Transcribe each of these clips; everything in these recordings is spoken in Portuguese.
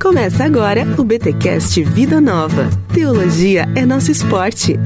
Começa agora o BTcast Vida Nova. Teologia é nosso esporte.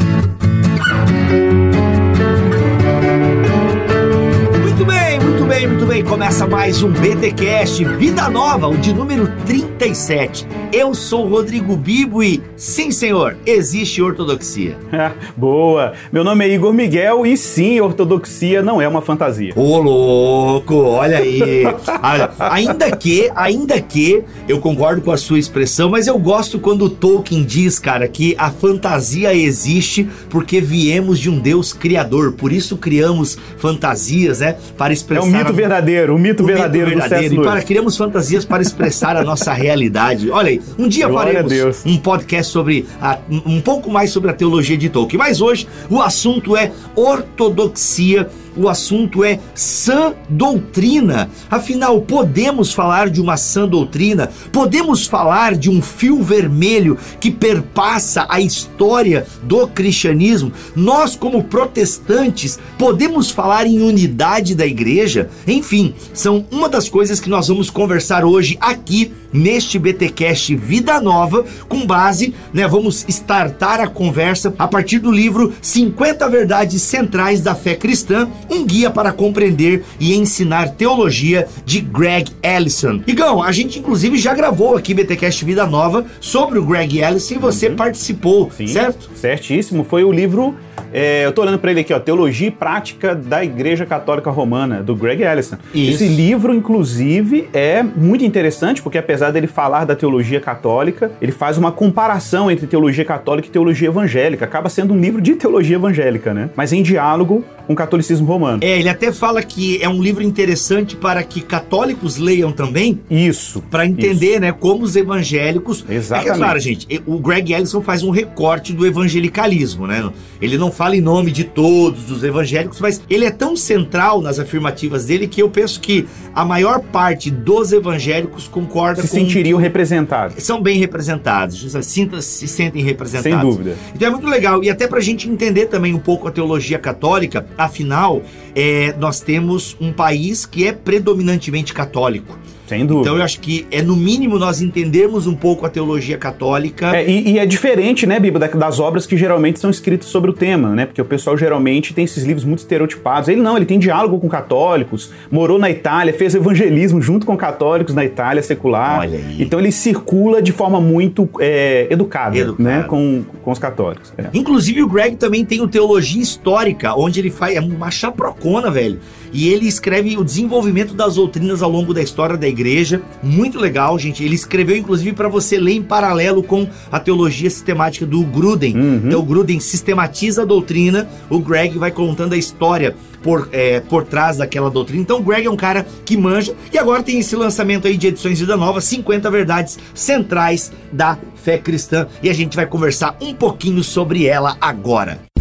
Muito bem, muito bem, muito bem. Começa mais um BTcast Vida Nova, o de número 37. Eu sou Rodrigo Bibo e, sim senhor, existe ortodoxia. Boa! Meu nome é Igor Miguel e sim, ortodoxia não é uma fantasia. Ô louco, olha aí. Olha, ainda que, ainda que eu concordo com a sua expressão, mas eu gosto quando o Tolkien diz, cara, que a fantasia existe porque viemos de um Deus criador. Por isso criamos fantasias, né? Para É expressar. um mito a- verdadeiro, o mito o verdadeiro, mito do verdadeiro. E para criamos fantasias para expressar a nossa realidade. Olha aí, um dia Glória faremos um podcast sobre a- um pouco mais sobre a teologia de Tolkien. Mas hoje o assunto é ortodoxia. O assunto é sã doutrina. Afinal, podemos falar de uma sã doutrina? Podemos falar de um fio vermelho que perpassa a história do cristianismo? Nós, como protestantes, podemos falar em unidade da igreja? Enfim, são uma das coisas que nós vamos conversar hoje aqui neste BTcast Vida Nova, com base, né, vamos startar a conversa a partir do livro 50 Verdades Centrais da Fé Cristã, um guia para compreender e ensinar teologia de Greg Ellison. Igão, a gente inclusive já gravou aqui BTcast Vida Nova sobre o Greg Ellison e você participou, Sim, certo? Certíssimo. Foi o livro. é, eu tô olhando para ele aqui, ó. Teologia e Prática da Igreja Católica Romana, do Greg Ellison. Isso. Esse livro, inclusive, é muito interessante, porque apesar dele falar da teologia católica, ele faz uma comparação entre teologia católica e teologia evangélica. Acaba sendo um livro de teologia evangélica, né? Mas em diálogo com o catolicismo romano. É, ele até fala que é um livro interessante para que católicos leiam também, Isso. Para entender, né, como os evangélicos. Exatamente. É claro, gente, o Greg Ellison faz um recorte do evangelicalismo, né? Ele não fala em nome de todos os evangélicos, mas ele é tão central nas afirmativas dele que eu penso que a maior parte dos evangélicos concorda Se com. sentiriam representados. São bem representados, sinta, se sentem representados. Sem dúvida. Então é muito legal. E até pra gente entender também um pouco a teologia católica, afinal, é, nós temos um país que é predominantemente católico. Sem dúvida. Então eu acho que é no mínimo nós entendermos um pouco a teologia católica. É, e, e é diferente, né, Biba, da- das obras que geralmente são escritas sobre o tema, né? Porque o pessoal geralmente tem esses livros muito estereotipados. Ele não, ele tem diálogo com católicos, morou na Itália, fez evangelismo junto com católicos na Itália secular. Olha aí. Então ele circula de forma muito é, educada, Educada. né, com, com os católicos. É. Inclusive o Greg também tem o Teologia Histórica, onde ele faz é uma chaprocona, velho. E ele escreve o desenvolvimento das doutrinas ao longo da história da igreja. Muito legal, gente. Ele escreveu inclusive para você ler em paralelo com a teologia sistemática do Gruden. Uhum. Então o Gruden sistematiza a doutrina, o Greg vai contando a história por, é, por trás daquela doutrina. Então o Greg é um cara que manja. E agora tem esse lançamento aí de edições Vida Nova, 50 verdades centrais da fé cristã. E a gente vai conversar um pouquinho sobre ela agora.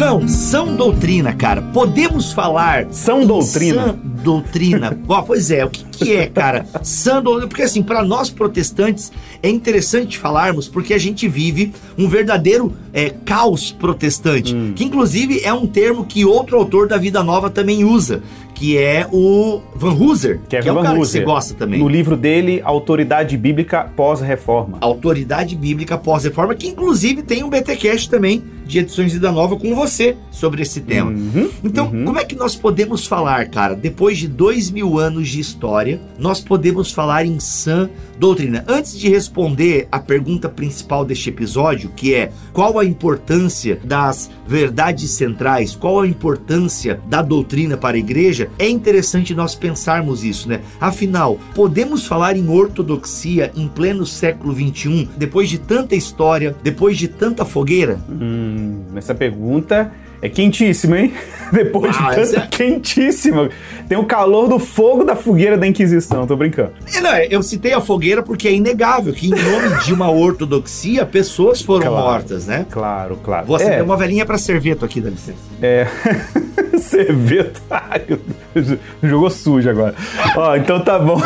Igão, são doutrina, cara. Podemos falar São doutrina? Sã doutrina. Ó, pois é, o que, que é, cara? Sã doutrina. Porque assim, para nós protestantes é interessante falarmos porque a gente vive um verdadeiro é, caos protestante, Hum. que inclusive é um termo que outro autor da Vida Nova também usa, que é o Van Hooser, Que é, é o Van cara que você gosta também. No livro dele, Autoridade Bíblica Pós-Reforma. Autoridade Bíblica Pós-Reforma, que inclusive tem um BTcast também de edições Vida Nova com você sobre esse tema. Uhum, Então, uhum. como é que nós podemos falar, cara? Depois de dois mil anos de história, nós podemos falar em sã doutrina. Antes de responder a pergunta principal deste episódio, que é qual a importância das verdades centrais, qual a importância da doutrina para a igreja, é interessante nós pensarmos isso, né? Afinal, podemos falar em ortodoxia em pleno século XXI, depois de tanta história, depois de tanta fogueira? Hum, essa pergunta é quentíssima, hein? Depois Ah, de tanta é- quentíssima. Tem o calor do fogo da fogueira da Inquisição, tô brincando. É, não, eu citei a fogueira porque é inegável que, em nome de uma ortodoxia, pessoas foram Claro. mortas, né? Claro, claro. Acender é, uma velhinha pra servieto aqui, dá licença. É. Cerveto. Jogou sujo agora. Ó, então tá bom.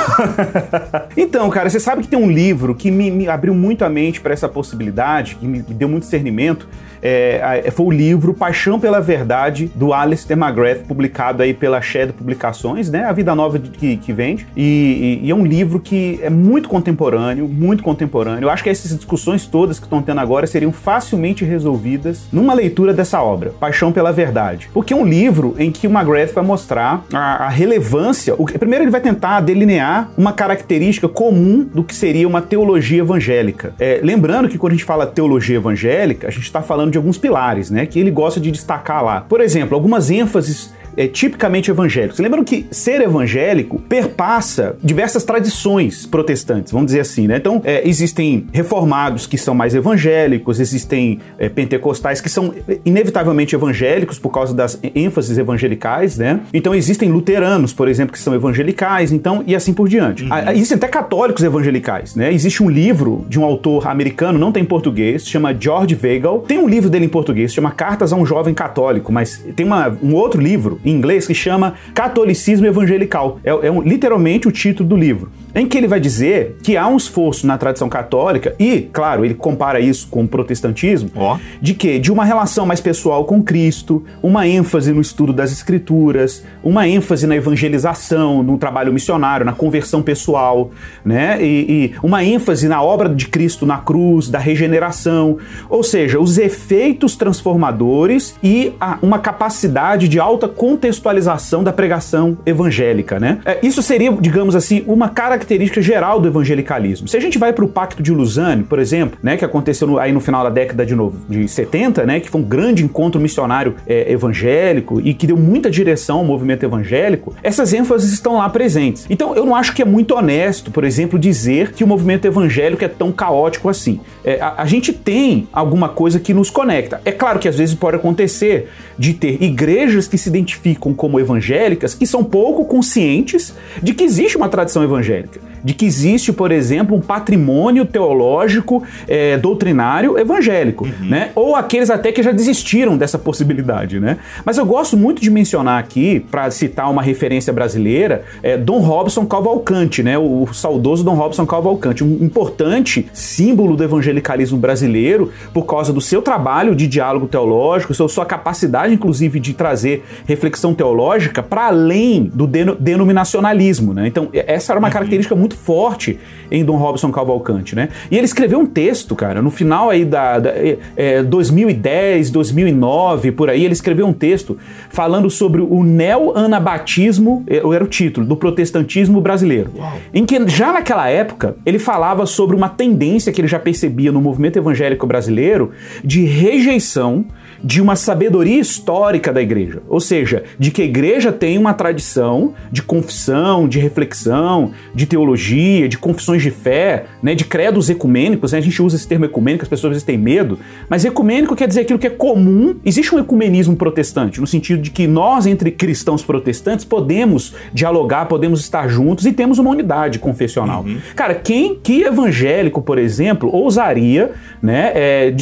então, cara, você sabe que tem um livro que me, me abriu muito a mente para essa possibilidade, que me deu muito discernimento, é, foi o livro Paixão pela Verdade, do Alistair McGrath, publicado aí pela Shed Publicações, né? A Vida Nova que, que vende. E, e, e, é um livro que é muito contemporâneo, muito contemporâneo. Eu acho que essas discussões todas que estão tendo agora seriam facilmente resolvidas numa leitura dessa obra, Paixão pela Verdade. Porque é um livro em que o McGrath vai mostrar a, a relevância. O, primeiro, ele vai tentar delinear uma característica comum do que seria uma teologia evangélica. É, lembrando que quando a gente fala teologia evangélica, a gente está falando de alguns pilares, né? Que ele gosta de destacar lá. Por exemplo, algumas ênfases é, tipicamente evangélicos. Lembram que ser evangélico perpassa diversas tradições protestantes, vamos dizer assim, né? Então, é, existem reformados que são mais evangélicos, existem é, pentecostais que são é, inevitavelmente evangélicos por causa das ênfases evangelicais, né? Então, existem luteranos, por exemplo, que são evangelicais, então, e assim por diante. Uhum. Existem até católicos evangelicais, né? Existe um livro de um autor americano, não tem em português, chama George Weigel. Tem um livro dele em português, chama Cartas a um Jovem Católico, mas tem uma, um outro livro em inglês que chama Catolicismo Evangelical. É, é um, literalmente o título do livro em que ele vai dizer que há um esforço na tradição católica e, claro, ele compara isso com o protestantismo, oh. de que de uma relação mais pessoal com Cristo, uma ênfase no estudo das escrituras, uma ênfase na evangelização, no trabalho missionário, na conversão pessoal, né? E, e uma ênfase na obra de Cristo na cruz, da regeneração, ou seja, os efeitos transformadores e a, uma capacidade de alta contextualização da pregação evangélica, né? É, isso seria, digamos assim, uma característica característica geral do evangelicalismo. Se a gente vai para o Pacto de Lausanne, por exemplo, né, que aconteceu no, aí no final da década de, novo, de 70, né, que foi um grande encontro missionário é, evangélico e que deu muita direção ao movimento evangélico, essas ênfases estão lá presentes. Então eu não acho que é muito honesto, por exemplo, dizer que o movimento evangélico é tão caótico assim. É, a, a gente tem alguma coisa que nos conecta. É claro que às vezes pode acontecer de ter igrejas que se identificam como evangélicas e são pouco conscientes de que existe uma tradição evangélica de que existe, por exemplo, um patrimônio teológico é, doutrinário evangélico, uhum. né? Ou aqueles até que já desistiram dessa possibilidade, né? Mas eu gosto muito de mencionar aqui, para citar uma referência brasileira, é, Dom Robson Cavalcante, né? O, o saudoso Dom Robson Cavalcante, um importante símbolo do evangelicalismo brasileiro por causa do seu trabalho de diálogo teológico, sua capacidade, inclusive, de trazer reflexão teológica para além do denominacionalismo, né? Então, essa era uma uhum. característica característica muito forte em Dom Robson Cavalcante, né? E ele escreveu um texto, cara, no final aí da, da é, 2010, 2009, por aí, ele escreveu um texto falando sobre o neo-anabatismo, é, era o título, do protestantismo brasileiro. Uau. Em que já naquela época ele falava sobre uma tendência que ele já percebia no movimento evangélico brasileiro de rejeição de uma sabedoria histórica da igreja. Ou seja, de que a igreja tem uma tradição de confissão, de reflexão, de teologia, de confissões de fé, né, de credos ecumênicos. Né? A gente usa esse termo ecumênico, as pessoas às vezes têm medo, mas ecumênico quer dizer aquilo que é comum. Existe um ecumenismo protestante, no sentido de que nós, entre cristãos protestantes, podemos dialogar, podemos estar juntos e temos uma unidade confessional. Uhum. Cara, quem, que evangélico, por exemplo, ousaria né, é,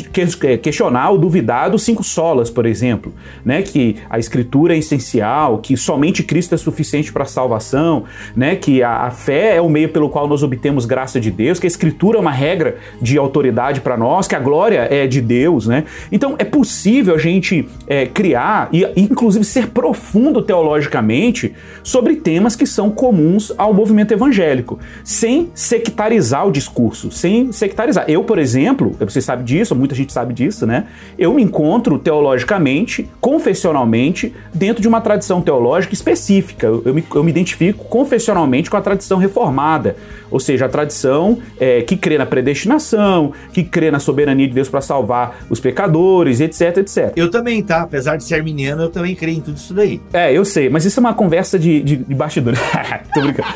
é questionar ou duvidar dos cinco solas, por exemplo, né, que a escritura é essencial, que somente Cristo é suficiente para a salvação, né, que a, a, fé é o meio pelo qual nós obtemos graça de Deus, que a escritura é uma regra de autoridade para nós, que a glória é de Deus, né? Então é possível a gente é, criar e inclusive ser profundo teologicamente sobre temas que são comuns ao movimento evangélico, sem sectarizar o discurso, sem sectarizar. Eu, por exemplo, você sabe disso, muita gente sabe disso, né? Eu me encontro teologicamente, confessionalmente, dentro de uma tradição teológica específica. Eu, eu, me, eu me identifico confessionalmente com a tradição reformada, ou seja, a tradição é, que crê na predestinação, que crê na soberania de Deus para salvar os pecadores, etc, etc. Eu também, tá? Apesar de ser arminiano, eu também creio em tudo isso daí. É, eu sei, mas isso é uma conversa de, de, de bastidores. Tô brincando.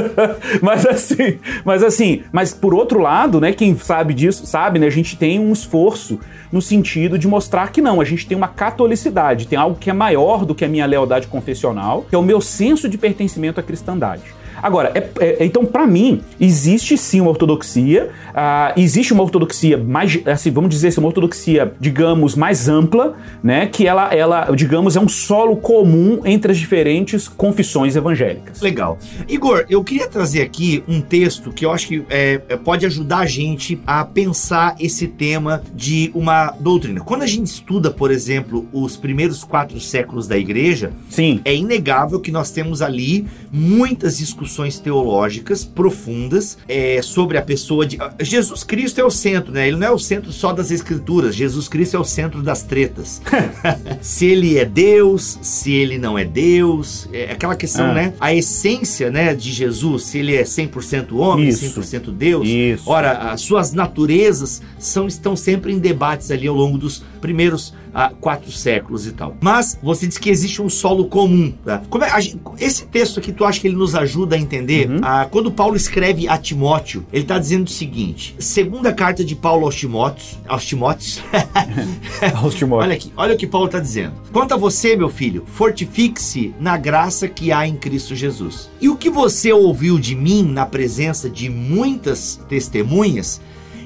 mas assim, mas assim, mas por outro lado, né, quem sabe disso, sabe, né, a gente tem um esforço no sentido de mostrar que não, a gente tem uma catolicidade, tem algo que é maior do que a minha lealdade confessional, que é o meu senso de pertencimento à cristandade. Agora, é, é, então, para mim, existe sim uma ortodoxia, uh, existe uma ortodoxia mais, assim, vamos dizer assim, uma ortodoxia, digamos, mais ampla, né? Que ela, ela, digamos, é um solo comum entre as diferentes confissões evangélicas. Legal. Igor, eu queria trazer aqui um texto que eu acho que é, é pode ajudar a gente a pensar esse tema de uma doutrina. Quando a gente estuda, por exemplo, os primeiros quatro séculos da igreja, sim. é inegável que nós temos ali muitas discussões teológicas profundas é, sobre a pessoa de. Jesus Cristo é o centro, né? Ele não é o centro só das escrituras. Jesus Cristo é o centro das tretas. se ele é Deus, se ele não é Deus, é aquela questão, ah. né? A essência, né, de Jesus, se ele é 100% homem, Isso. 100% Deus. Isso. Ora, as suas naturezas são, estão sempre em debates ali ao longo dos primeiros há quatro séculos e tal. Mas você diz que existe um solo comum. Tá? É, a, esse texto aqui, tu acha que ele nos ajuda a entender? Uhum. Ah, quando Paulo escreve a Timóteo, ele está dizendo o seguinte: segunda carta de Paulo aos Timóteos. Aos Timóteos. aos Timóteos. Olha aqui, olha o que Paulo está dizendo. Quanto a você, meu filho, fortifique-se na graça que há em Cristo Jesus. E o que você ouviu de mim na presença de muitas testemunhas,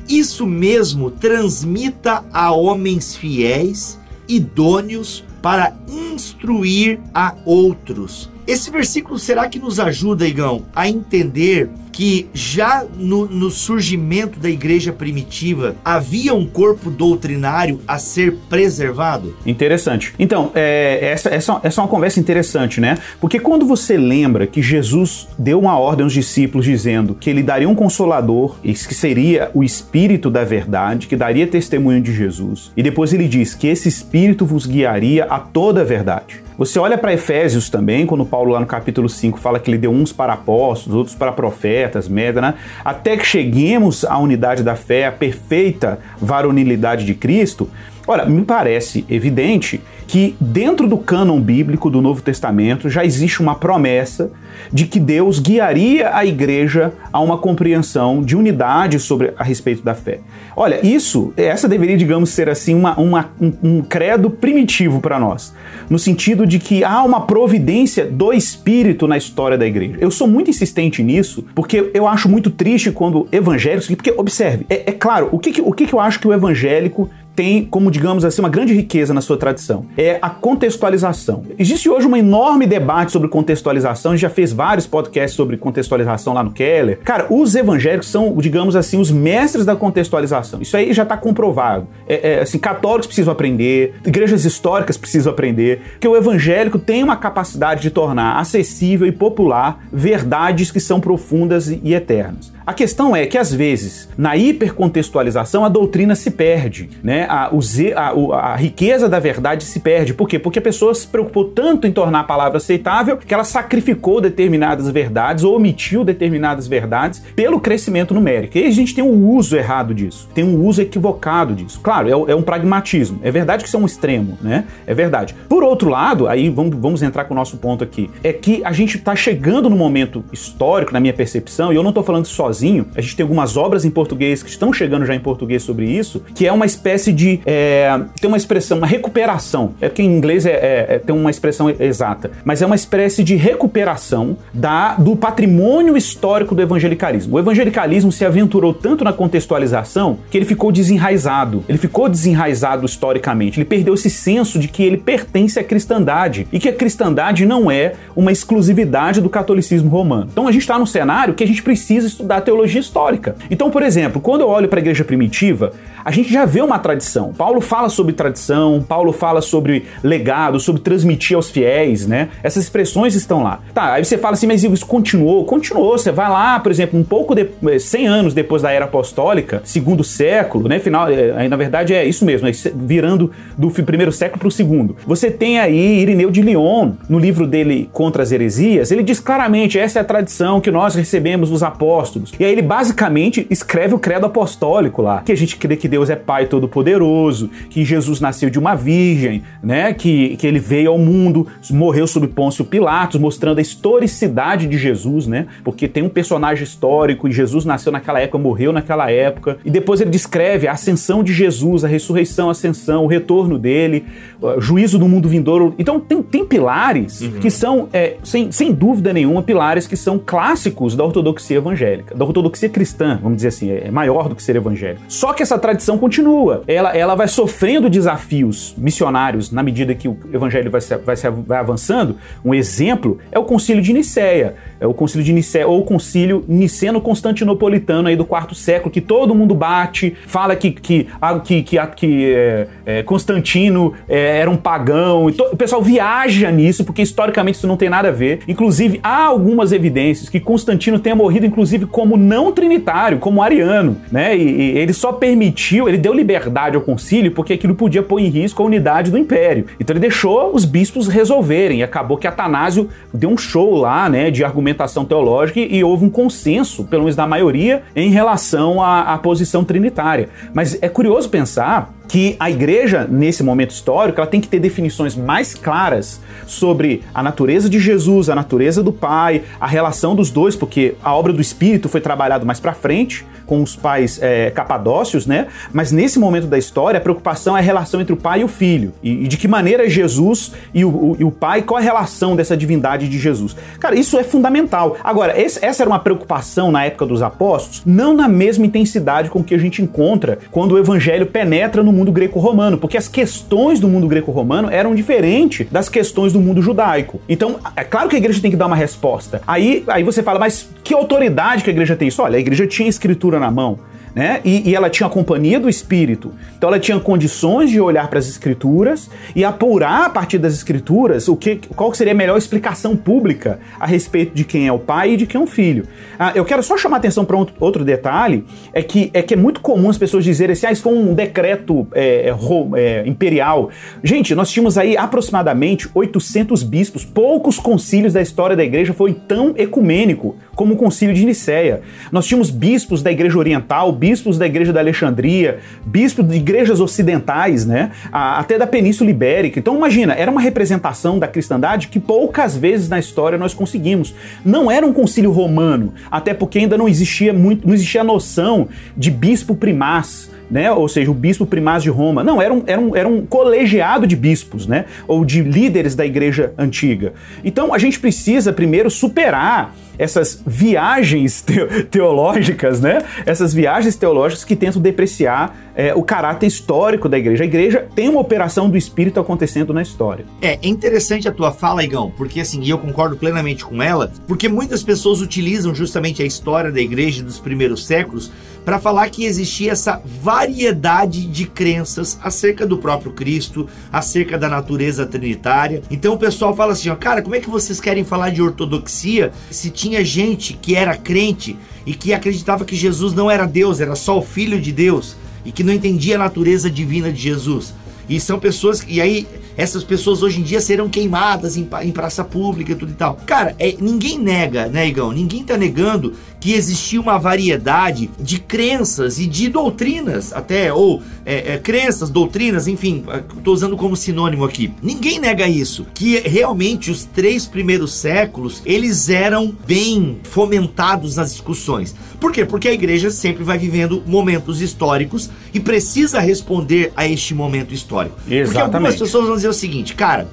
isso mesmo transmita a homens fiéis, idôneos para instruir a outros. Esse versículo será que nos ajuda, Igão, a entender que já no, no, surgimento da igreja primitiva havia um corpo doutrinário a ser preservado? Interessante. Então, é, essa, essa, essa é uma conversa interessante, né? Porque quando você lembra que Jesus deu uma ordem aos discípulos dizendo que ele daria um consolador, que seria o Espírito da verdade, que daria testemunho de Jesus, e depois ele diz que esse Espírito vos guiaria a toda a verdade. Você olha para Efésios também, quando Paulo lá no capítulo 5 fala que ele deu uns para apóstolos, outros para profetas, média, né? até que cheguemos à unidade da fé, à perfeita varonilidade de Cristo. Ora, me parece evidente que dentro do cânon bíblico do Novo Testamento já existe uma promessa de que Deus guiaria a igreja a uma compreensão de unidade sobre a respeito da fé. Olha, isso, essa deveria, digamos, ser assim uma, uma um, um credo primitivo para nós, no sentido de que há uma providência do Espírito na história da igreja. Eu sou muito insistente nisso, porque eu acho muito triste quando evangélicos, porque observe, é, é claro, o que, o que eu acho que o evangélico tem como, digamos assim, uma grande riqueza na sua tradição. É a contextualização. Existe hoje um enorme debate sobre contextualização, a gente já fez vários podcasts sobre contextualização lá no Keller. Cara, os evangélicos são, digamos assim, os mestres da contextualização. Isso aí já está comprovado. É, é, assim, católicos precisam aprender, igrejas históricas precisam aprender, que o evangélico tem uma capacidade de tornar acessível e popular verdades que são profundas e eternas. A questão é que, às vezes, na hipercontextualização, a doutrina se perde, né? A, o, a, a, riqueza da verdade se perde. Por quê? Porque a pessoa se preocupou tanto em tornar a palavra aceitável que ela sacrificou determinadas verdades ou omitiu determinadas verdades pelo crescimento numérico. E a gente tem um uso errado disso, tem um uso equivocado disso. Claro, é, é um pragmatismo. É verdade que isso é um extremo, né? É verdade. Por outro lado, aí vamos, vamos entrar com o nosso ponto aqui, é que a gente está chegando no momento histórico, na minha percepção, e eu não estou falando sozinho sozinho. A gente tem algumas obras em português que estão chegando já em português sobre isso, que é uma espécie de. É, tem uma expressão, uma recuperação. É que em inglês é, é, é, tem uma expressão exata, mas é uma espécie de recuperação da, do patrimônio histórico do evangelicalismo. O evangelicalismo se aventurou tanto na contextualização que ele ficou desenraizado. Ele ficou desenraizado historicamente. Ele perdeu esse senso de que ele pertence à cristandade e que a cristandade não é uma exclusividade do catolicismo romano. Então a gente está num cenário que a gente precisa estudar teologia histórica. Então, por exemplo, quando eu olho para a igreja primitiva, a gente já vê uma tradição. Paulo fala sobre tradição, Paulo fala sobre legado, sobre transmitir aos fiéis, né? Essas expressões estão lá. Tá, aí você fala assim, mas isso continuou? Continuou. Você vai lá, por exemplo, um pouco de 100 eh, anos depois da era apostólica, segundo século, né? Final, eh, aí na verdade é isso mesmo, é virando do primeiro século para o segundo. Você tem aí Irineu de Lyon, no livro dele Contra as Heresias, ele diz claramente: essa é a tradição que nós recebemos dos apóstolos. E aí ele basicamente escreve o credo apostólico lá, que a gente crê que Deus é Pai Todo-Poderoso, que Jesus nasceu de uma virgem, né? Que, que ele veio ao mundo, morreu sob Pôncio Pilatos, mostrando a historicidade de Jesus, né? Porque tem um personagem histórico e Jesus nasceu naquela época, morreu naquela época. E depois ele descreve a ascensão de Jesus, a ressurreição, a ascensão, o retorno dele, o juízo do mundo vindouro. Então tem, tem pilares uhum. que são, é, sem, sem dúvida nenhuma, pilares que são clássicos da ortodoxia evangélica, da ortodoxia cristã, vamos dizer assim, é maior do que ser evangélico. Só que essa tradição continua. Ela, ela vai sofrendo desafios missionários na medida que o evangelho vai, se, vai, se, vai avançando. Um exemplo é o concílio de Nicéia. É o concílio de Nicéia, ou o concílio niceno-constantinopolitano aí do quarto século, que todo mundo bate, fala que, que, que, que, que é, é, Constantino é, era um pagão. o pessoal viaja nisso, porque historicamente isso não tem nada a ver. Inclusive, há algumas evidências que Constantino tenha morrido, inclusive, como não trinitário, como ariano, né? E, e ele só permitiu, ele deu liberdade ao concílio porque aquilo podia pôr em risco a unidade do império. Então ele deixou os bispos resolverem. E acabou que Atanásio deu um show lá, né, de argumentação teológica e, e houve um consenso, pelo menos da maioria, em relação à, à posição trinitária. Mas é curioso pensar que a igreja, nesse momento histórico, ela tem que ter definições mais claras sobre a natureza de Jesus, a natureza do Pai, a relação dos dois, porque a obra do Espírito foi trabalhada mais para frente com os pais é, capadócios, né? Mas nesse momento da história, a preocupação é a relação entre o pai e o filho. E, e de que maneira Jesus e o, o, e o, pai, qual a relação dessa divindade de Jesus? Cara, isso é fundamental. Agora, esse, essa era uma preocupação na época dos apóstolos, não na mesma intensidade com que a gente encontra quando o evangelho penetra no mundo greco-romano, porque as questões do mundo greco-romano eram diferentes das questões do mundo judaico. Então, é claro que a igreja tem que dar uma resposta. Aí, aí você fala, mas que autoridade que a igreja tem isso? Olha, a igreja tinha escritura na mão né? E, e, ela tinha a companhia do Espírito. Então ela tinha condições de olhar para as Escrituras e apurar a partir das Escrituras o que, qual seria a melhor explicação pública a respeito de quem é o pai e de quem é o filho. Ah, eu quero só chamar atenção para outro detalhe, é que, é que é muito comum as pessoas dizerem assim, ah, isso foi um decreto é, é, é imperial. Gente, nós tínhamos aí aproximadamente 800 bispos, poucos concílios da história da igreja foi tão ecumênico como o concílio de Nicéia. Nós tínhamos bispos da igreja oriental, bispos da igreja da Alexandria, bispos de igrejas ocidentais, né? até da Península Ibérica. Então imagina, era uma representação da cristandade que poucas vezes na história nós conseguimos. Não era um concílio romano, até porque ainda não existia muito, não existia a noção de bispo primaz né? Ou seja, o bispo primaz de Roma. Não, era um, era um, era um colegiado de bispos, né? Ou de líderes da igreja antiga. Então a gente precisa primeiro superar essas viagens teológicas, né? Essas viagens teológicas que tentam depreciar é, o caráter histórico da igreja. A igreja tem uma operação do Espírito acontecendo na história. É, é interessante a tua fala, Igão, porque assim, e eu concordo plenamente com ela, porque muitas pessoas utilizam justamente a história da igreja dos primeiros séculos para falar que existia essa variedade de crenças acerca do próprio Cristo, acerca da natureza trinitária. Então o pessoal fala assim, ó, cara, como é que vocês querem falar de ortodoxia se tinha gente que era crente e que acreditava que Jesus não era Deus, era só o filho de Deus e que não entendia a natureza divina de Jesus? E são pessoas e aí essas pessoas hoje em dia serão queimadas em, em praça pública e tudo e tal. Cara, é, ninguém nega, né, Igão? Ninguém tá negando que existia uma variedade de crenças e de doutrinas, até, ou é, é, crenças, doutrinas, enfim, estou usando como sinônimo aqui. Ninguém nega isso, que realmente os três primeiros séculos eles eram bem fomentados nas discussões. Por quê? Porque a igreja sempre vai vivendo momentos históricos e precisa responder a este momento histórico. Exatamente. Porque algumas pessoas vão dizer o seguinte, cara,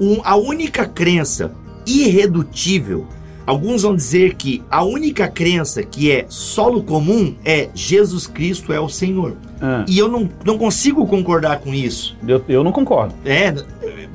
um, a única crença irredutível Alguns vão dizer que a única crença que é solo comum é Jesus Cristo é o Senhor. Ah. E eu não, não consigo concordar com isso. Eu, eu não concordo. É,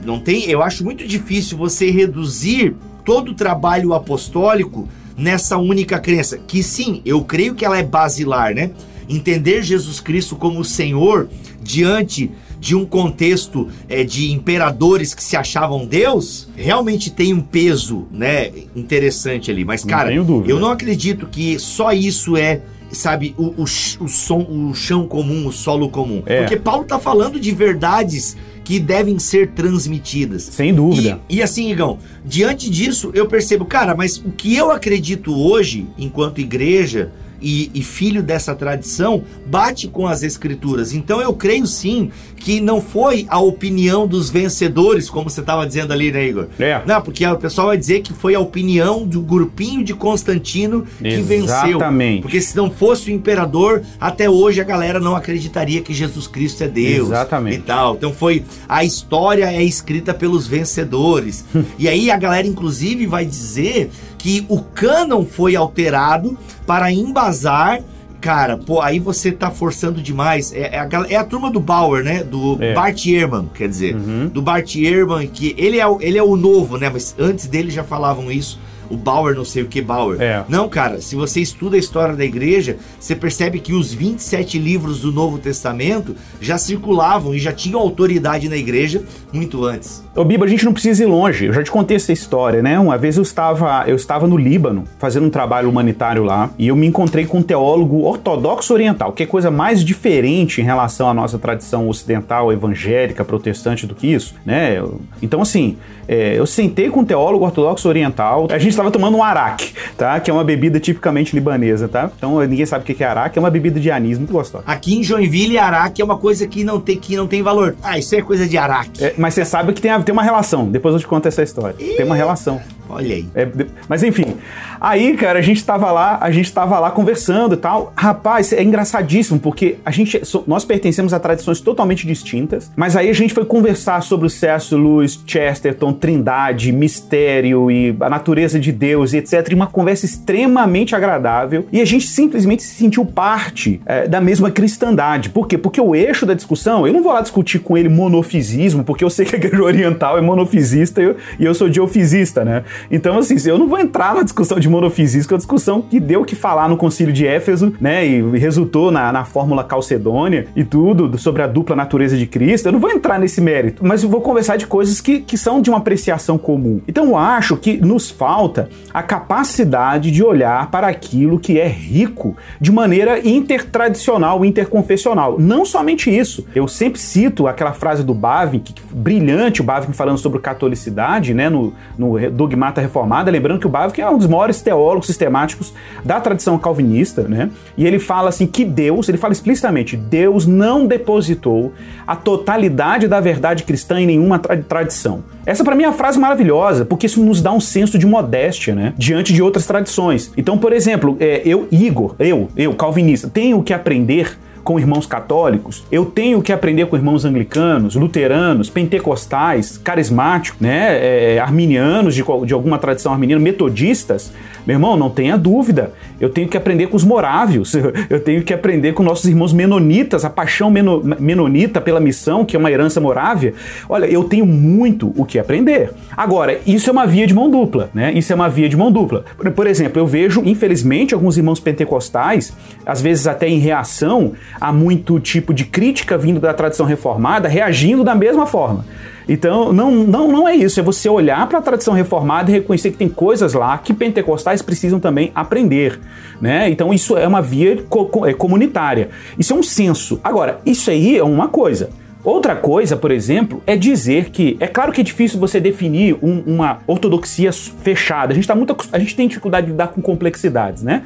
não tem. Eu acho muito difícil você reduzir todo o trabalho apostólico nessa única crença. Que sim, eu creio que ela é basilar, né? Entender Jesus Cristo como Senhor diante de um contexto é, de imperadores que se achavam Deus, realmente tem um peso, né, interessante ali. Mas, cara, não eu não acredito que só isso é sabe, o, o, o, som, o chão comum, o solo comum. É. Porque Paulo tá falando de verdades que devem ser transmitidas. Sem dúvida. E, e assim, Igão, diante disso, eu percebo, cara, mas o que eu acredito hoje, enquanto igreja, e, e, filho dessa tradição, bate com as escrituras. Então eu creio sim que não foi a opinião dos vencedores, como você estava dizendo ali, né, Igor? É. Não, porque o pessoal vai dizer que foi a opinião do grupinho de Constantino que Exatamente. venceu. Porque se não fosse o imperador, até hoje a galera não acreditaria que Jesus Cristo é Deus. Exatamente. E tal. Então foi a história é escrita pelos vencedores. e aí a galera inclusive vai dizer que o cânon foi alterado para embasar cara, pô, aí você tá forçando demais. É, é, a, é a, turma do Bauer, né? Do é. Bart Ehrman, quer dizer. Uhum. Do Bart Ehrman, que ele é, ele é o novo, né? Mas antes dele já falavam isso o Bauer, não sei o que Bauer. É. Não, cara, se você estuda a história da igreja, você percebe que os 27 livros do Novo Testamento já circulavam e já tinham autoridade na igreja muito antes. Ô Biba, a gente não precisa ir longe. Eu já te contei essa história, né? Uma vez eu estava, eu estava no Líbano fazendo um trabalho humanitário lá e eu me encontrei com um teólogo ortodoxo oriental, que é coisa mais diferente em relação à nossa tradição ocidental, evangélica, protestante do que isso, né? Então, assim, é, eu sentei com um teólogo ortodoxo oriental, a gente estava tomando um araque, tá? Que é uma bebida tipicamente libanesa, tá? Então ninguém sabe o que é araque, é uma bebida de anis muito gostosa. Aqui em Joinville, araque é uma coisa que não tem, que não tem valor. Ah, isso é coisa de araque. É, mas você sabe que tem, tem uma relação, depois eu te conto essa história. Tem uma relação. Olha aí. É, mas enfim, aí, cara, a gente tava lá, a gente tava lá conversando e tal. Rapaz, é engraçadíssimo, porque a gente, nós pertencemos a tradições totalmente distintas, mas aí a gente foi conversar sobre o C.S. Lewis, Chesterton, Trindade, mistério e a natureza de Deus etc. E uma conversa extremamente agradável. E a gente simplesmente se sentiu parte é, da mesma cristandade. Por quê? Porque o eixo da discussão, eu não vou lá discutir com ele monofisismo, porque eu sei que a igreja oriental é monofisista e eu, e eu sou diofisista, né? Então, assim, eu não vou entrar na discussão de monofisismo, que é uma discussão que deu o que falar no concílio de Éfeso, né? E resultou na, na fórmula calcedônia e tudo, sobre a dupla natureza de Cristo. Eu não vou entrar nesse mérito, mas eu vou conversar de coisas que, que são de uma apreciação comum. Então, eu acho que nos falta a capacidade de olhar para aquilo que é rico de maneira intertradicional, interconfessional. Não somente isso. Eu sempre cito aquela frase do Bavin, brilhante, o Bavin falando sobre catolicidade, né? No, no dogma Mata Reformada, lembrando que o Bavinck é um dos maiores teólogos sistemáticos da tradição calvinista, né? E ele fala assim que Deus, ele fala explicitamente, Deus não depositou a totalidade da verdade cristã em nenhuma tra tradição. Essa para mim é uma frase maravilhosa, porque isso nos dá um senso de modéstia, né? Diante de outras tradições. Então, por exemplo, é, eu, Igor, eu, eu, calvinista, tenho que aprender com irmãos católicos, eu tenho que aprender com irmãos anglicanos, luteranos, pentecostais, carismáticos, né, é, é arminianos de, de alguma tradição arminiana, metodistas. Meu irmão, não tenha dúvida. Eu tenho que aprender com os morávios, eu tenho que aprender com nossos irmãos menonitas, a paixão meno, menonita pela missão, que é uma herança morávia. Olha, eu tenho muito o que aprender. Agora, isso é uma via de mão dupla, né? Isso é uma via de mão dupla. Por, por exemplo, eu vejo, infelizmente, alguns irmãos pentecostais, às vezes até em reação a muito tipo de crítica vindo da tradição reformada, reagindo da mesma forma. Então, não, não, não é isso. É você olhar para a tradição reformada e reconhecer que tem coisas lá que pentecostais precisam também aprender. Né? Então, isso é uma via é comunitária. Isso é um senso. Agora, isso aí é uma coisa. Outra coisa, por exemplo, é dizer que é claro que é difícil você definir um, uma ortodoxia fechada. A gente, tá muito, a gente tem dificuldade de lidar com complexidades, né?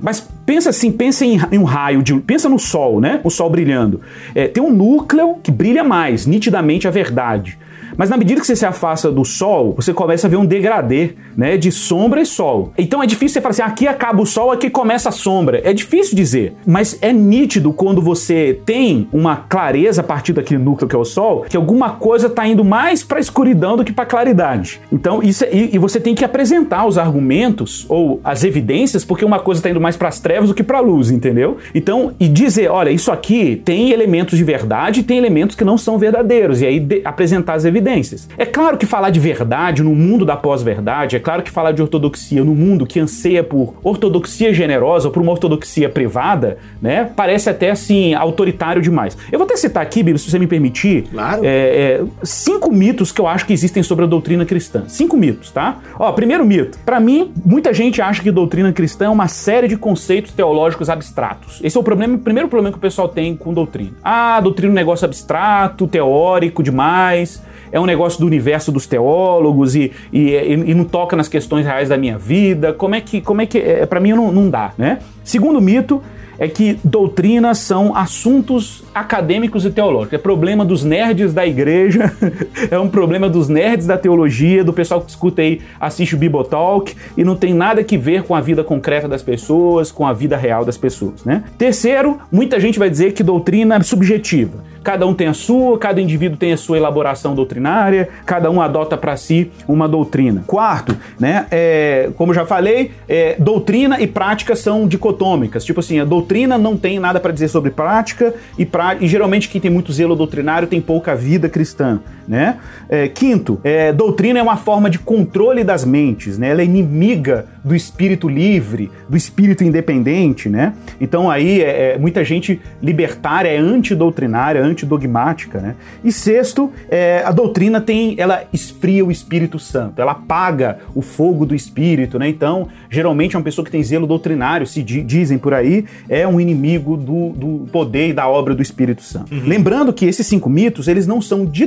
Mas pensa assim, pensa em, em, um raio de. Pensa no sol, né? O sol brilhando. É, tem um núcleo que brilha mais, nitidamente a verdade. Mas na medida que você se afasta do sol, você começa a ver um degradê, né, de sombra e sol. Então é difícil você falar assim, aqui acaba o sol, aqui começa a sombra. É difícil dizer, mas é nítido quando você tem uma clareza a partir daquele núcleo que é o sol, que alguma coisa está indo mais para escuridão do que para claridade. Então isso é, e, e, você tem que apresentar os argumentos ou as evidências, porque uma coisa está indo mais para as trevas do que para a luz, entendeu? Então e dizer, olha, isso aqui tem elementos de verdade, tem elementos que não são verdadeiros e aí de, apresentar as evidências evidências. É claro que falar de verdade no mundo da pós-verdade, é claro que falar de ortodoxia no mundo que anseia por ortodoxia generosa ou por uma ortodoxia privada, né, parece até assim autoritário demais. Eu vou até citar aqui, Bíblia, se você me permitir, Claro. é, é, cinco mitos que eu acho que existem sobre a doutrina cristã. Cinco mitos, tá? Ó, primeiro mito. Pra mim, muita gente acha que doutrina cristã é uma série de conceitos teológicos abstratos. Esse é o problema, o primeiro problema que o pessoal tem com doutrina. Ah, doutrina é um negócio abstrato, teórico demais. É um negócio do universo dos teólogos e, e, e não toca nas questões reais da minha vida. Como é que, como é que, é, para mim não, não dá, né? Segundo mito, é que doutrinas são assuntos acadêmicos e teológicos. É problema dos nerds da igreja, é um problema dos nerds da teologia, do pessoal que escuta aí, assiste o Bibotalk e não tem nada que ver com a vida concreta das pessoas, com a vida real das pessoas, né? Terceiro, muita gente vai dizer que doutrina é subjetiva. Cada um tem a sua, cada indivíduo tem a sua elaboração doutrinária, cada um adota para si uma doutrina. Quarto, né, é, como já falei, é, doutrina e prática são dicotômicas. Tipo assim, a doutrina não tem nada para dizer sobre prática e, pra, e geralmente quem tem muito zelo doutrinário tem pouca vida cristã, né? É, quinto, é, doutrina é uma forma de controle das mentes, né? Ela é inimiga do espírito livre, do espírito independente, né? Então aí é, é, muita gente libertária é antidoutrinária, antidogmática, né? E sexto, é, a doutrina tem, ela esfria o Espírito Santo, ela apaga o fogo do Espírito, né? Então, geralmente uma pessoa que tem zelo doutrinário, se di- dizem por aí, é um inimigo do, do poder e da obra do Espírito Santo. Lembrando que esses cinco mitos, eles não são de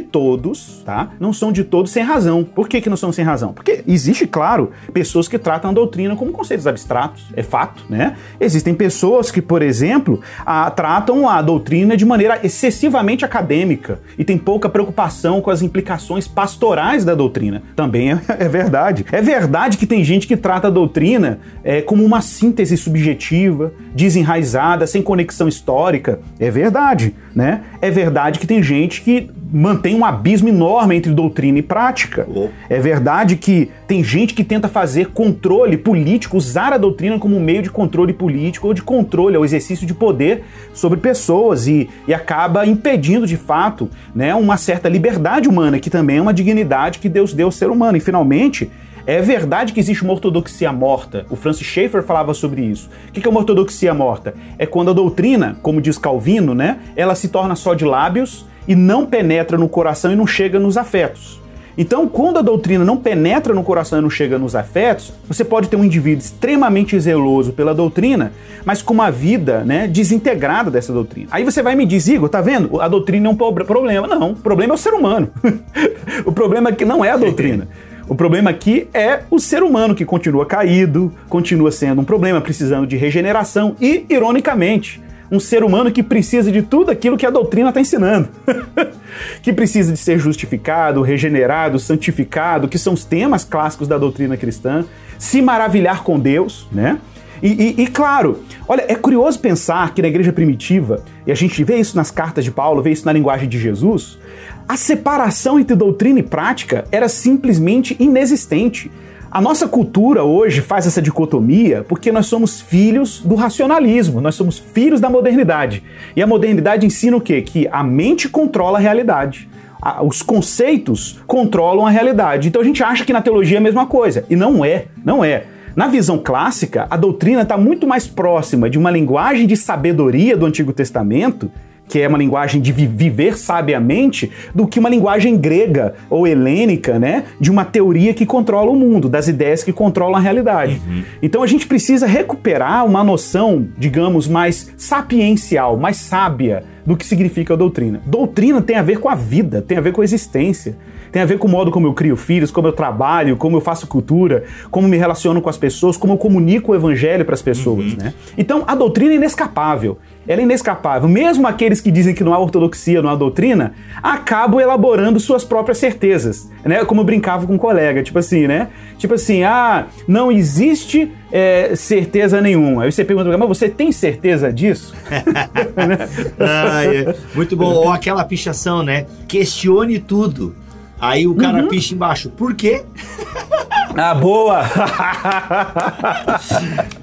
todos, tá? Não são de todos sem razão. Por que que não são sem razão? Porque existe, claro, pessoas que tratam a doutrina como conceitos abstratos, é fato, né? Existem pessoas que, por exemplo, a- tratam a doutrina de maneira excessivamente acadêmica e tem pouca preocupação com as implicações pastorais da doutrina. Também é, é verdade. É verdade que tem gente que trata a doutrina é, como uma síntese subjetiva, desenraizada, sem conexão histórica. É verdade, né? É verdade que tem gente que mantém um abismo enorme entre doutrina e prática. Oh. É verdade que tem gente que tenta fazer controle político, usar a doutrina como um meio de controle político ou de controle, ou exercício de poder sobre pessoas e, e acaba impedindo de fato né, uma certa liberdade humana, que também é uma dignidade que Deus deu ao ser humano. E finalmente, é verdade que existe uma ortodoxia morta. O Francis Schaeffer falava sobre isso. O que é uma ortodoxia morta? É quando a doutrina, como diz Calvino, né, ela se torna só de lábios e não penetra no coração e não chega nos afetos. Então, quando a doutrina não penetra no coração e não chega nos afetos, você pode ter um indivíduo extremamente zeloso pela doutrina, mas com uma vida né, desintegrada dessa doutrina. Aí você vai me dizer, Igor, tá vendo? A doutrina é um pro- problema. Não, o problema é o ser humano. o problema é que não é a doutrina. O problema aqui é o ser humano que continua caído, continua sendo um problema, precisando de regeneração e, ironicamente, um ser humano que precisa de tudo aquilo que a doutrina está ensinando. que precisa de ser justificado, regenerado, santificado, que são os temas clássicos da doutrina cristã, se maravilhar com Deus, né? E, e- e, claro, olha, é curioso pensar que na igreja primitiva, e a gente vê isso nas cartas de Paulo, vê isso na linguagem de Jesus, a separação entre doutrina e prática era simplesmente inexistente. A nossa cultura hoje faz essa dicotomia porque nós somos filhos do racionalismo, nós somos filhos da modernidade. E a modernidade ensina o quê? Que a mente controla a realidade. Os conceitos controlam a realidade. Então a gente acha que na teologia é a mesma coisa. E não é, não é. Na visão clássica, a doutrina está muito mais próxima de uma linguagem de sabedoria do Antigo Testamento, que é uma linguagem de vi- viver sabiamente, do que uma linguagem grega ou helênica, né? De uma teoria que controla o mundo, das ideias que controlam a realidade. Então a gente precisa recuperar uma noção, digamos, mais sapiencial, mais sábia do que significa a doutrina. Doutrina tem a ver com a vida, tem a ver com a existência. Tem a ver com o modo como eu crio filhos, como eu trabalho, como eu faço cultura, como me relaciono com as pessoas, como eu comunico o evangelho para as pessoas, né? Então, a doutrina é inescapável. Ela é inescapável. Mesmo aqueles que dizem que não há ortodoxia, não há doutrina, acabam elaborando suas próprias certezas, né? Como eu brincava com um colega, tipo assim, né? Tipo assim, ah, não existe é, certeza nenhuma. Aí você pergunta, mas você tem certeza disso? Ah, é. Muito bom. Ou aquela pichação, né? Questione tudo. Aí o cara picha embaixo. Por quê? Ah, boa!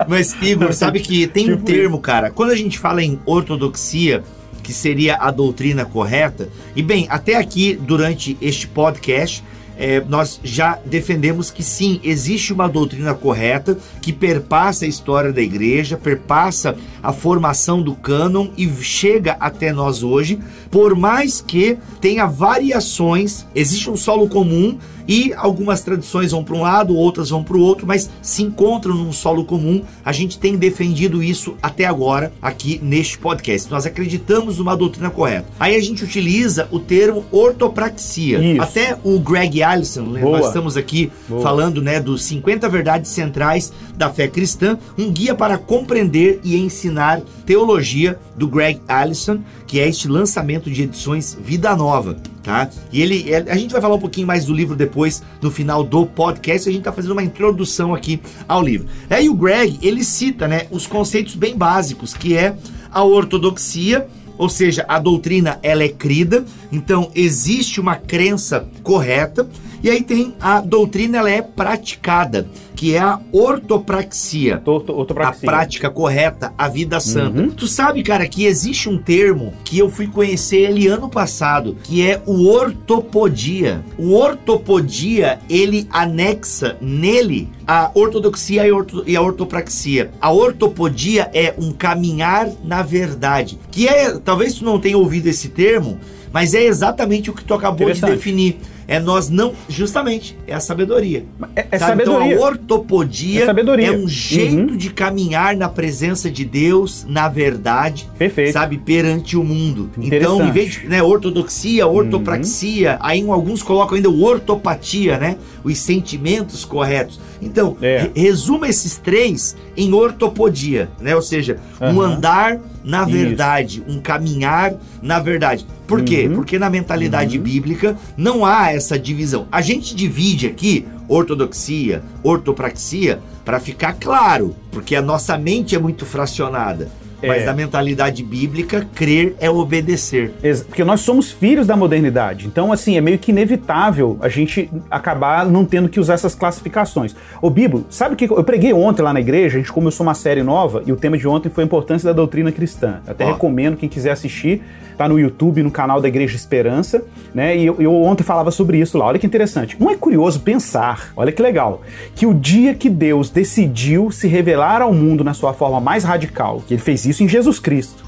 Mas, Igor, sabe que tem um Tipo termo, cara. Quando a gente fala em ortodoxia, que seria a doutrina correta. E bem, até aqui durante este podcast é, nós já defendemos que sim, existe uma doutrina correta que perpassa a história da igreja, perpassa a formação do cânon e chega até nós hoje, por mais que tenha variações, existe um solo comum e algumas tradições vão para um lado, outras vão para o outro, mas se encontram num solo comum. A gente tem defendido isso até agora aqui neste podcast. Nós acreditamos numa doutrina correta. Aí a gente utiliza o termo ortopraxia. Isso. Até o Greg Allison, né? nós estamos aqui Boa. falando né, dos 50 verdades centrais da fé cristã, um guia para compreender e ensinar teologia do Greg Allison, que é este lançamento de edições Vida Nova tá? E ele, é, a gente vai falar um pouquinho mais do livro depois, no final do podcast, a gente tá fazendo uma introdução aqui ao livro. Aí o Greg, ele cita, né, os conceitos bem básicos, que é a ortodoxia, ou seja, a doutrina ela é crida, então existe uma crença correta, e aí tem a doutrina ela é praticada que é a ortopraxia. ortopraxia. A prática correta, a vida santa. Uhum. Tu sabe, cara, que existe um termo que eu fui conhecer ele ano passado, que é o ortopodia. O ortopodia, ele anexa nele a ortodoxia e, orto, e a ortopraxia. A ortopodia é um caminhar na verdade, que é, talvez tu não tenha ouvido esse termo, mas é exatamente o que tu acabou de definir é nós não. Justamente, é a sabedoria. É, é sabedoria. Então a ortopodia é, sabedoria. é um jeito uhum. de caminhar na presença de Deus, na verdade. Perfeito. Sabe, perante o mundo. Então, em vez de né, ortodoxia, ortopraxia, uhum. aí alguns colocam ainda o ortopatia, né? Os sentimentos corretos. Então, é. resuma esses três em ortopodia, né? Ou seja, uhum. um andar na verdade, Isso. um caminhar na verdade. Por quê? Uhum. Porque na mentalidade uhum. bíblica não há essa divisão. A gente divide aqui ortodoxia, ortopraxia, para ficar claro, porque a nossa mente é muito fracionada. Mas é. na mentalidade bíblica, crer é obedecer. Porque nós somos filhos da modernidade. Então, assim, é meio que inevitável a gente acabar não tendo que usar essas classificações. Ô, Bibo, sabe o que eu preguei ontem lá na igreja? A gente começou uma série nova e o tema de ontem foi a importância da doutrina cristã. Até Ó. recomendo quem quiser assistir tá no YouTube, no canal da Igreja Esperança, né? E eu, eu, ontem falava sobre isso lá. Olha que interessante. Não é curioso pensar, olha que legal, que o dia que Deus decidiu se revelar ao mundo na sua forma mais radical, que ele fez isso em Jesus Cristo.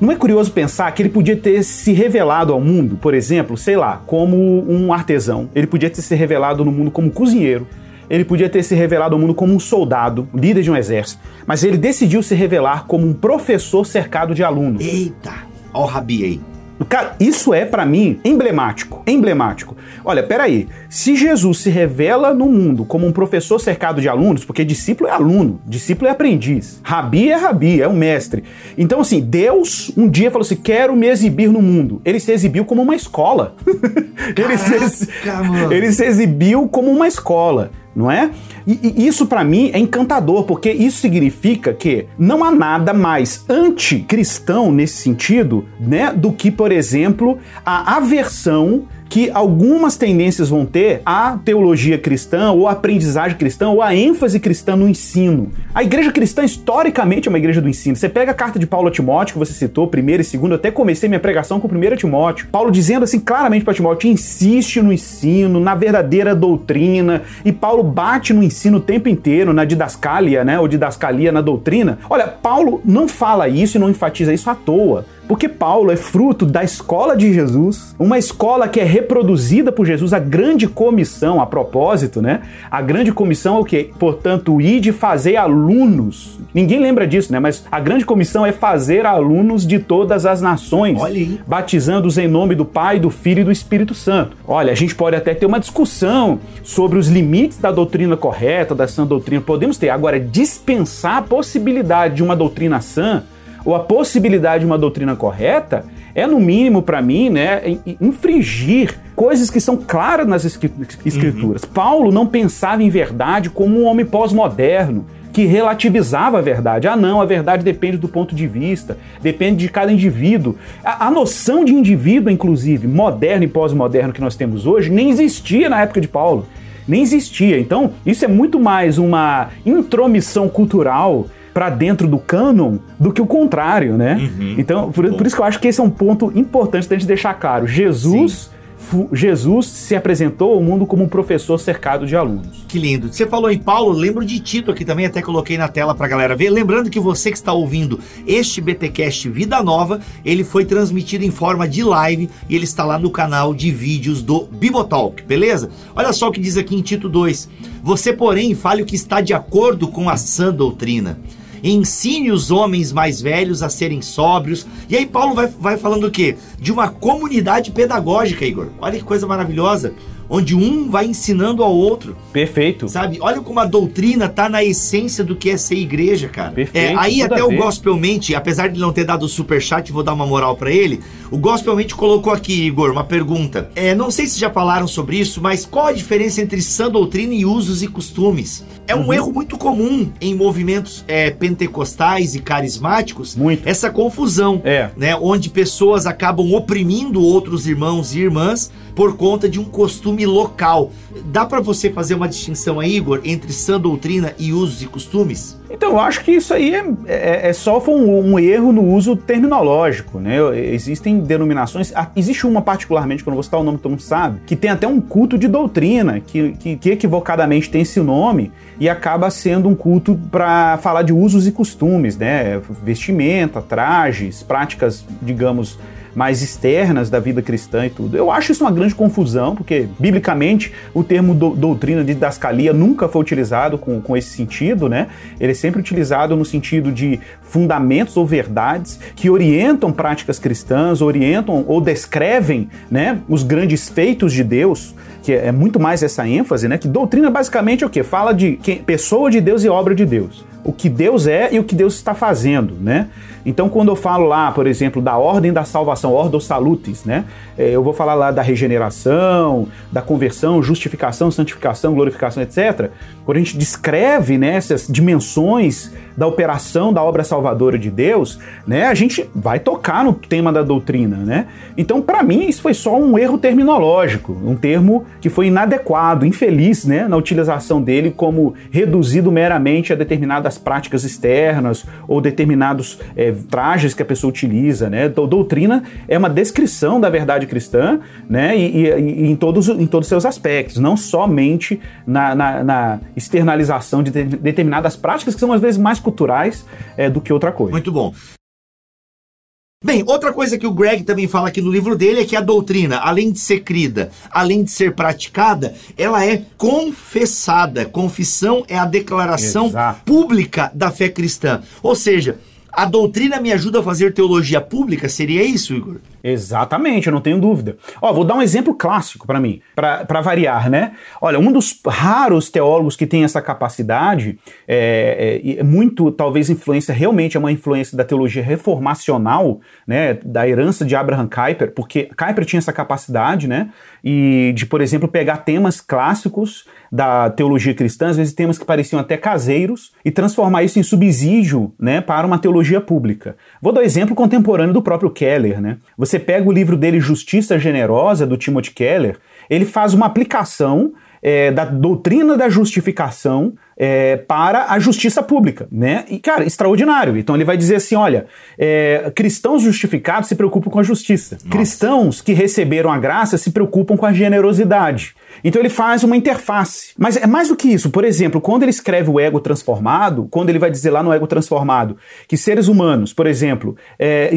Não é curioso pensar que ele podia ter se revelado ao mundo, por exemplo, sei lá, como um artesão. Ele podia ter se revelado no mundo como cozinheiro. Ele podia ter se revelado ao mundo como um soldado, líder de um exército. Mas ele decidiu se revelar como um professor cercado de alunos. Eita! Ó o Rabi aí. Cara, isso é para mim emblemático. Emblemático. Olha, peraí. Se Jesus se revela no mundo como um professor cercado de alunos, porque discípulo é aluno, discípulo é aprendiz, rabi é rabi, é um mestre. Então, assim, Deus um dia falou assim: quero me exibir no mundo. Ele se exibiu como uma escola. ele, se, ele se exibiu como uma escola não é? E, e isso para mim é encantador, porque isso significa que não há nada mais anticristão nesse sentido, né, do que, por exemplo, a aversão que algumas tendências vão ter a teologia cristã, ou a aprendizagem cristã, ou a ênfase cristã no ensino. A igreja cristã, historicamente, é uma igreja do ensino. Você pega a carta de Paulo a Timóteo, que você citou, primeiro e segundo, até comecei minha pregação com o primeiro Timóteo. Paulo dizendo assim claramente para Timóteo: insiste no ensino, na verdadeira doutrina. E Paulo bate no ensino o tempo inteiro, na didascalia, né? Ou didascalia na doutrina. Olha, Paulo não fala isso e não enfatiza isso à toa. Porque Paulo é fruto da escola de Jesus, uma escola que é reproduzida por Jesus, a grande comissão, a propósito, né? A grande comissão é o quê? Portanto, ir de fazer alunos. Ninguém lembra disso, né? Mas a grande comissão é fazer alunos de todas as nações, batizando-os em nome do Pai, do Filho e do Espírito Santo. Olha, a gente pode até ter uma discussão sobre os limites da doutrina correta, da sã doutrina. Podemos ter. Agora, dispensar a possibilidade de uma doutrina sã ou a possibilidade de uma doutrina correta, é no mínimo para mim, né, infringir coisas que são claras nas escrituras. Uhum. Paulo não pensava em verdade como um homem pós-moderno que relativizava a verdade. Ah, não, a verdade depende do ponto de vista, depende de cada indivíduo. A, a noção de indivíduo, inclusive, moderno e pós-moderno que nós temos hoje, nem existia na época de Paulo. Nem existia. Então, isso é muito mais uma intromissão cultural para dentro do cânon do que o contrário, né? Uhum. Então, por, por, isso que eu acho que esse é um ponto importante da gente deixar claro. Jesus. Sim Jesus se apresentou ao mundo como um professor cercado de alunos. Que lindo. Você falou em Paulo, lembro de Tito aqui também, até coloquei na tela pra galera ver. Lembrando que você que está ouvindo este BTcast Vida Nova, ele foi transmitido em forma de live e ele está lá no canal de vídeos do Bibotalk, beleza? Olha só o que diz aqui em Tito 2. Você, porém, fale o que está de acordo com a sã doutrina ensine os homens mais velhos a serem sóbrios. E aí Paulo vai, vai falando o quê? De uma comunidade pedagógica, Igor. Olha que coisa maravilhosa onde um vai ensinando ao outro. Perfeito. Sabe? Olha como a doutrina tá na essência do que é ser igreja, cara. Perfeito. É, aí até o Gospelmente, apesar de não ter dado o super chat, vou dar uma moral para ele. O Gospelmente colocou aqui, Igor, uma pergunta. É, não sei se já falaram sobre isso, mas qual a diferença entre sã doutrina e usos e costumes? É um uhum. erro muito comum em movimentos é, pentecostais e carismáticos. Muito. Essa confusão, é. né? Onde pessoas acabam oprimindo outros irmãos e irmãs por conta de um costume local. Dá para você fazer uma distinção aí, Igor, entre sã doutrina e usos e costumes? Então, eu acho que isso aí é, é, é só um, um, erro no uso terminológico, né? Existem denominações, ah, existe uma particularmente, que eu não vou citar o nome todo mundo sabe, que tem até um culto de doutrina, que, que, que equivocadamente tem esse nome e acaba sendo um culto para falar de usos e costumes, né? Vestimenta, trajes, práticas, digamos, mais externas da vida cristã e tudo. Eu acho isso uma grande confusão, porque, biblicamente, o termo do, doutrina de didascalia nunca foi utilizado com, com esse sentido, né? Ele é sempre utilizado no sentido de fundamentos ou verdades que orientam práticas cristãs, orientam ou descrevem, né, os grandes feitos de Deus, que é muito mais essa ênfase, né? Que doutrina basicamente é o que? Fala de quem, pessoa de Deus e obra de Deus. O que Deus é e o que Deus está fazendo, né? Então, quando eu falo lá, por exemplo, da ordem da salvação, ordo salutis, né? É, eu vou falar lá da regeneração, da conversão, justificação, santificação, glorificação, etc. Quando a gente descreve né, essas dimensões da operação da obra salvadora de Deus, né, a gente vai tocar no tema da doutrina, né? Então, para mim, isso foi só um erro terminológico, um termo que foi inadequado, infeliz, né, na utilização dele como reduzido meramente a determinadas práticas externas ou determinados é, trajes que a pessoa utiliza, né? Doutrina é uma descrição da verdade cristã, né, e, e, e em todos em todos seus aspectos, não somente na, na, na externalização de determinadas práticas que são às vezes mais culturais é, do que outra coisa. Muito bom. Bem, outra coisa que o Greg também fala aqui no livro dele é que a doutrina, além de ser crida, além de ser praticada, ela é confessada. Confissão é a declaração Exato. pública da fé cristã. Ou seja, a doutrina me ajuda a fazer teologia pública? Seria isso, Igor? Exatamente, eu não tenho dúvida. Ó, vou dar um exemplo clássico para mim, para variar, né? Olha, um dos raros teólogos que tem essa capacidade, é, é, muito, talvez, influência, realmente é uma influência da teologia reformacional, né? Da herança de Abraham Kuyper, porque Kuyper tinha essa capacidade, né? E de, por exemplo, pegar temas clássicos da teologia cristã, às vezes temas que pareciam até caseiros, e transformar isso em subsídio, né? Para uma teologia pública. Vou dar um exemplo contemporâneo do próprio Keller, né? Você você pega o livro dele Justiça Generosa, do Timothy Keller, ele faz uma aplicação é, da doutrina da justificação é, para a justiça pública, né? E, cara, extraordinário. Então ele vai dizer assim: olha, é, cristãos justificados se preocupam com a justiça. Nossa. Cristãos que receberam a graça se preocupam com a generosidade. Então ele faz uma interface. Mas é mais do que isso. Por exemplo, quando ele escreve o ego transformado, quando ele vai dizer lá no ego transformado que seres humanos, por exemplo, é,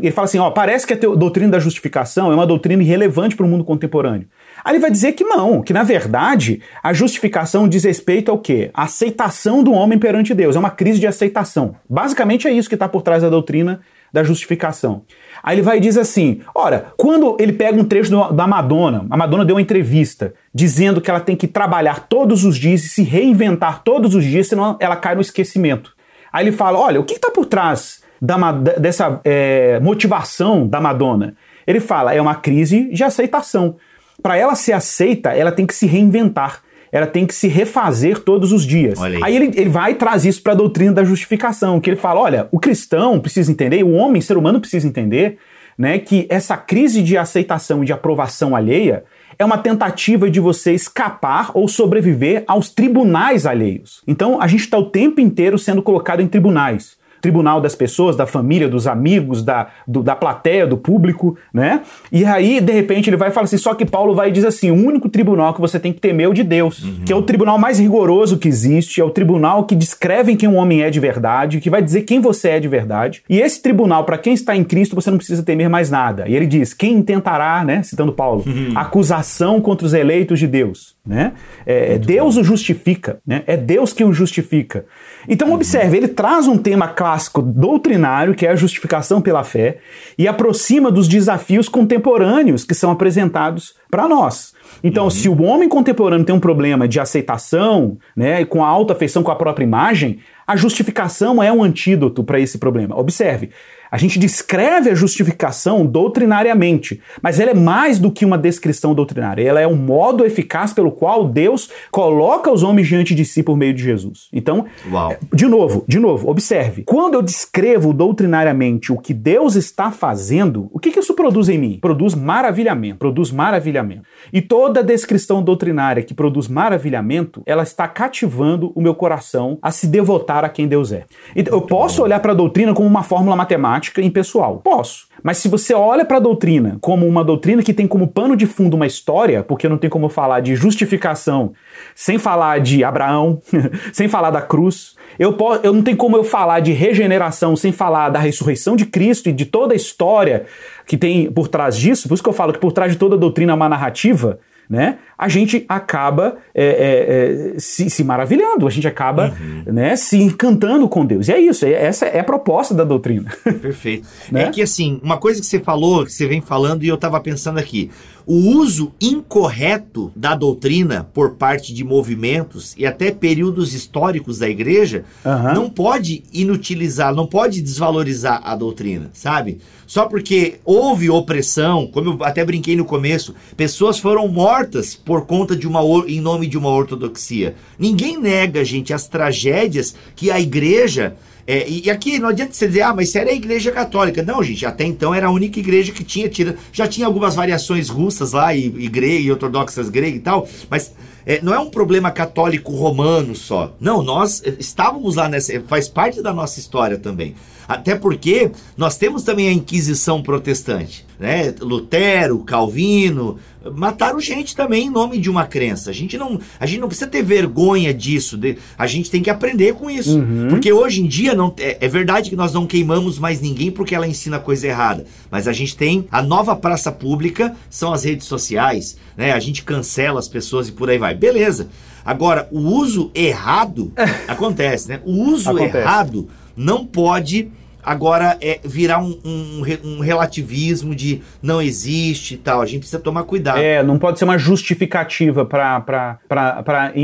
ele fala assim: ó, parece que a doutrina da justificação é uma doutrina irrelevante para o mundo contemporâneo. Aí ele vai dizer que não, que na verdade a justificação diz respeito ao quê? A aceitação do homem perante Deus. É uma crise de aceitação. Basicamente é isso que está por trás da doutrina da justificação. Aí ele vai e diz assim: ora, quando ele pega um trecho da Madonna, a Madonna deu uma entrevista dizendo que ela tem que trabalhar todos os dias e se reinventar todos os dias, senão ela cai no esquecimento. Aí ele fala: olha, o que está por trás da, dessa é, motivação da Madonna? Ele fala: é uma crise de aceitação. Para ela ser aceita, ela tem que se reinventar ela tem que se refazer todos os dias. Aí. aí, ele, ele vai e traz isso para a doutrina da justificação, que ele fala: olha, o cristão precisa entender, o homem, ser humano precisa entender, né, que essa crise de aceitação e de aprovação alheia é uma tentativa de você escapar ou sobreviver aos tribunais alheios. Então a gente está o tempo inteiro sendo colocado em tribunais tribunal das pessoas, da família, dos amigos, da, do, da plateia, do público, né? E aí, de repente, ele vai falar assim: só que Paulo vai e diz assim: o único tribunal que você tem que temer é o de Deus, uhum. que é o tribunal mais rigoroso que existe, é o tribunal que descreve quem um homem é de verdade, que vai dizer quem você é de verdade. E esse tribunal, para quem está em Cristo, você não precisa temer mais nada. E ele diz: quem intentará, né? Citando Paulo, uhum. acusação contra os eleitos de Deus, né? É, Deus bom. o justifica, né? É Deus que o justifica. Então, uhum. observe, ele traz um tema clássico doutrinário, que é a justificação pela fé, e aproxima dos desafios contemporâneos que são apresentados para nós. Então, uhum. se o homem contemporâneo tem um problema de aceitação, né, com a alta afeição com a própria imagem, a justificação é um antídoto para esse problema. Observe, a gente descreve a justificação doutrinariamente, mas ela é mais do que uma descrição doutrinária. Ela é um modo eficaz pelo qual Deus coloca os homens diante de si por meio de Jesus. Então, Uau. de novo, de novo, observe. Quando eu descrevo doutrinariamente o que Deus está fazendo, o que, que isso produz em mim? Produz maravilhamento. Produz maravilhamento. E toda descrição doutrinária que produz maravilhamento, ela está cativando o meu coração a se devotar a quem Deus é. Então, eu posso olhar para a doutrina como uma fórmula matemática prática impessoal? Posso. Mas se você olha para a doutrina como uma doutrina que tem como pano de fundo uma história, porque não tem como falar de justificação sem falar de Abraão, sem falar da cruz, eu, posso, eu não tenho como eu falar de regeneração sem falar da ressurreição de Cristo e de toda a história que tem por trás disso, por isso que eu falo que por trás de toda doutrina é uma narrativa, né? A gente acaba é, é, é, se, se, maravilhando, a gente acaba uhum. né, se encantando com Deus. E é isso, é, essa é a proposta da doutrina. Perfeito. né? É que assim, uma coisa que você falou, que você vem falando, e eu estava pensando aqui, o uso incorreto da doutrina por parte de movimentos e até períodos históricos da igreja uhum. não pode inutilizar, não pode desvalorizar a doutrina, sabe? Só porque houve opressão, como eu até brinquei no começo, pessoas foram mortas por conta de uma em nome de uma ortodoxia. Ninguém nega, gente, as tragédias que a igreja é, e aqui não adianta você dizer, ah, mas isso era a igreja católica. Não, gente, até então era a única igreja que tinha, tira, já tinha algumas variações russas lá, e, e grega, e ortodoxas gregas e tal, mas é, não é um problema católico romano só. Não, nós estávamos lá nessa, faz parte da nossa história também. Até porque nós temos também a Inquisição protestante, né? Lutero, Calvino, mataram gente também em nome de uma crença. A gente não, a gente não precisa ter vergonha disso. De, a gente tem que aprender com isso. Uhum. Porque hoje em dia não é, é, verdade que nós não queimamos mais ninguém porque ela ensina coisa errada. Mas a gente tem a nova praça pública, são as redes sociais, né? A gente cancela as pessoas e por aí vai. Beleza. Agora, o uso errado acontece, né? O uso acontece. errado não pode agora é virar um, um, um, relativismo de não existe e tal. A gente precisa tomar cuidado. É, não pode ser uma justificativa para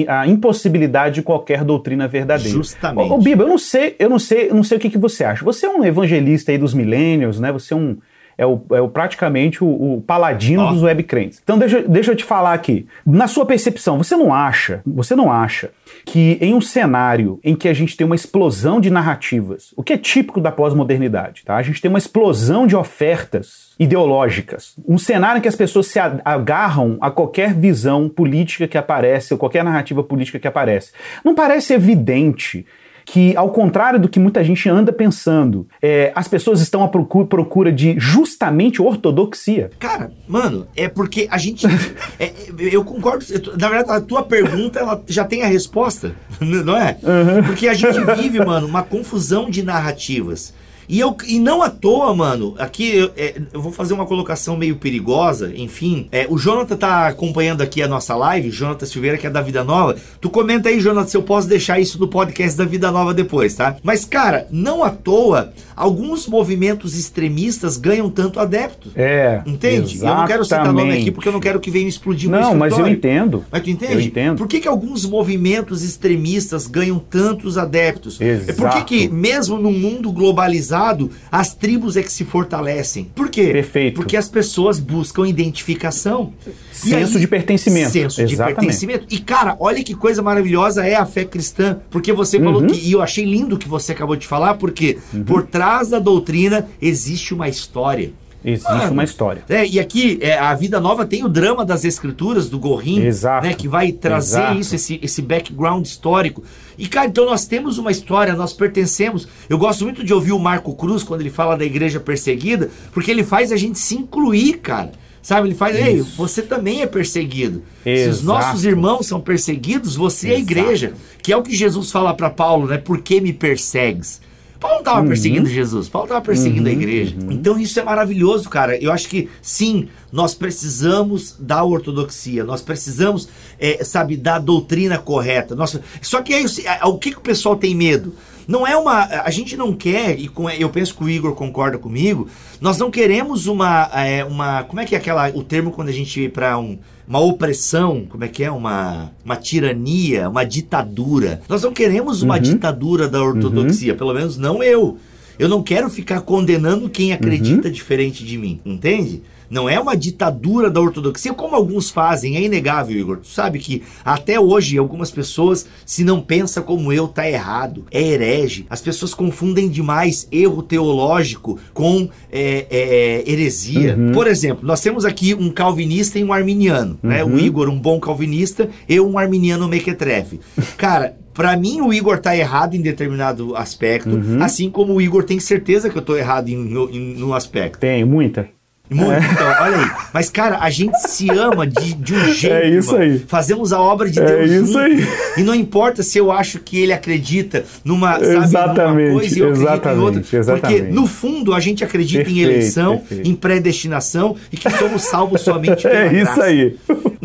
a impossibilidade de qualquer doutrina verdadeira. Justamente. Ô, Biba, eu não sei, eu não sei, eu não sei o que, que você acha. Você é um evangelista aí dos milênios, né? Você é um é o, é o praticamente o, o paladino oh. dos webcrentes. Então deixa, deixa eu te falar aqui. Na sua percepção, você não acha, você não acha que em um cenário em que a gente tem uma explosão de narrativas, o que é típico da pós-modernidade, tá? A gente tem uma explosão de ofertas ideológicas, um cenário em que as pessoas se agarram a qualquer visão política que aparece, ou qualquer narrativa política que aparece. Não parece evidente que, ao contrário do que muita gente anda pensando, é, as pessoas estão à procura, procura de justamente ortodoxia. Cara, mano, é porque a gente. é, eu concordo. Na verdade, a tua pergunta ela já tem a resposta, não é? Uhum. Porque a gente vive, mano, uma confusão de narrativas. E, eu, e não à toa, mano, aqui eu, é, eu vou fazer uma colocação meio perigosa, enfim. É, o Jonathan tá acompanhando aqui a nossa live, Jonathan Silveira, que é da Vida Nova. Tu comenta aí, Jonathan, se eu posso deixar isso no podcast da Vida Nova depois, tá? Mas, cara, não à toa, alguns movimentos extremistas ganham tanto adeptos. É. Entende? Exatamente. Eu não quero citar nome aqui porque eu não quero que venha explodir Não, mas eu entendo. Mas tu entende? Eu entendo. Por que, que alguns movimentos extremistas ganham tantos adeptos? Exato. É por que, que mesmo no mundo globalizado, as tribos é que se fortalecem. Por quê? Perfeito. Porque as pessoas buscam identificação. Senso aí, de pertencimento. Senso Exatamente. de pertencimento. E, cara, olha que coisa maravilhosa é a fé cristã. Porque você uhum. falou que. E eu achei lindo o que você acabou de falar, porque uhum. por trás da doutrina existe uma história. Existe Mano, uma história. É, e aqui, é, a Vida Nova tem o drama das escrituras, do Gorrim, Exato. né, que vai trazer Exato. isso, esse, esse background histórico. E, cara, então nós temos uma história, nós pertencemos. Eu gosto muito de ouvir o Marco Cruz quando ele fala da igreja perseguida, porque ele faz a gente se incluir, cara. Sabe, ele faz, ei, você também é perseguido. Se os Exato. nossos irmãos são perseguidos, você é a Exato. igreja. Que é o que Jesus fala para Paulo, né? Por que me persegues? Paulo não estava Uhum. perseguindo Jesus, Paulo estava perseguindo a igreja. Então isso é maravilhoso, cara. Eu acho que sim, nós precisamos da ortodoxia, nós precisamos, é, sabe, da doutrina correta. Nossa, só que aí é, o que, que o pessoal tem medo? Não é uma. A gente não quer, e com- eu penso que o Igor concorda comigo, nós não queremos uma. é, uma como é que é aquela, o termo quando a gente ir para um, uma opressão, como é que é? Uma, uma tirania, uma ditadura. Nós não queremos uma ditadura da ortodoxia, pelo menos não eu. Eu não quero ficar condenando quem acredita diferente de mim, entende? Não é uma ditadura da ortodoxia, como alguns fazem, é inegável, Igor. Tu sabe que até hoje algumas pessoas, se não pensa como eu, tá errado, é herege. As pessoas confundem demais erro teológico com é, é, heresia. Por exemplo, nós temos aqui um calvinista e um arminiano, né? O Igor, um bom calvinista, eu, um arminiano mequetrefe. Cara, Pra mim, o Igor tá errado em determinado aspecto, assim como o Igor tem certeza que eu tô errado em, em, num aspecto. Tem muita. Muito, então, olha aí. Mas, cara, a gente se ama de, de um jeito. É isso mano. aí. Fazemos a obra de É Deus isso junto. aí. E não importa se eu acho que ele acredita numa, sabe, numa Exatamente, coisa e eu acredito em exatamente, outra. Porque, exatamente. no fundo, a gente acredita em Perfeito, eleição, perfeito. em predestinação e que somos salvos somente pela É isso graça. aí.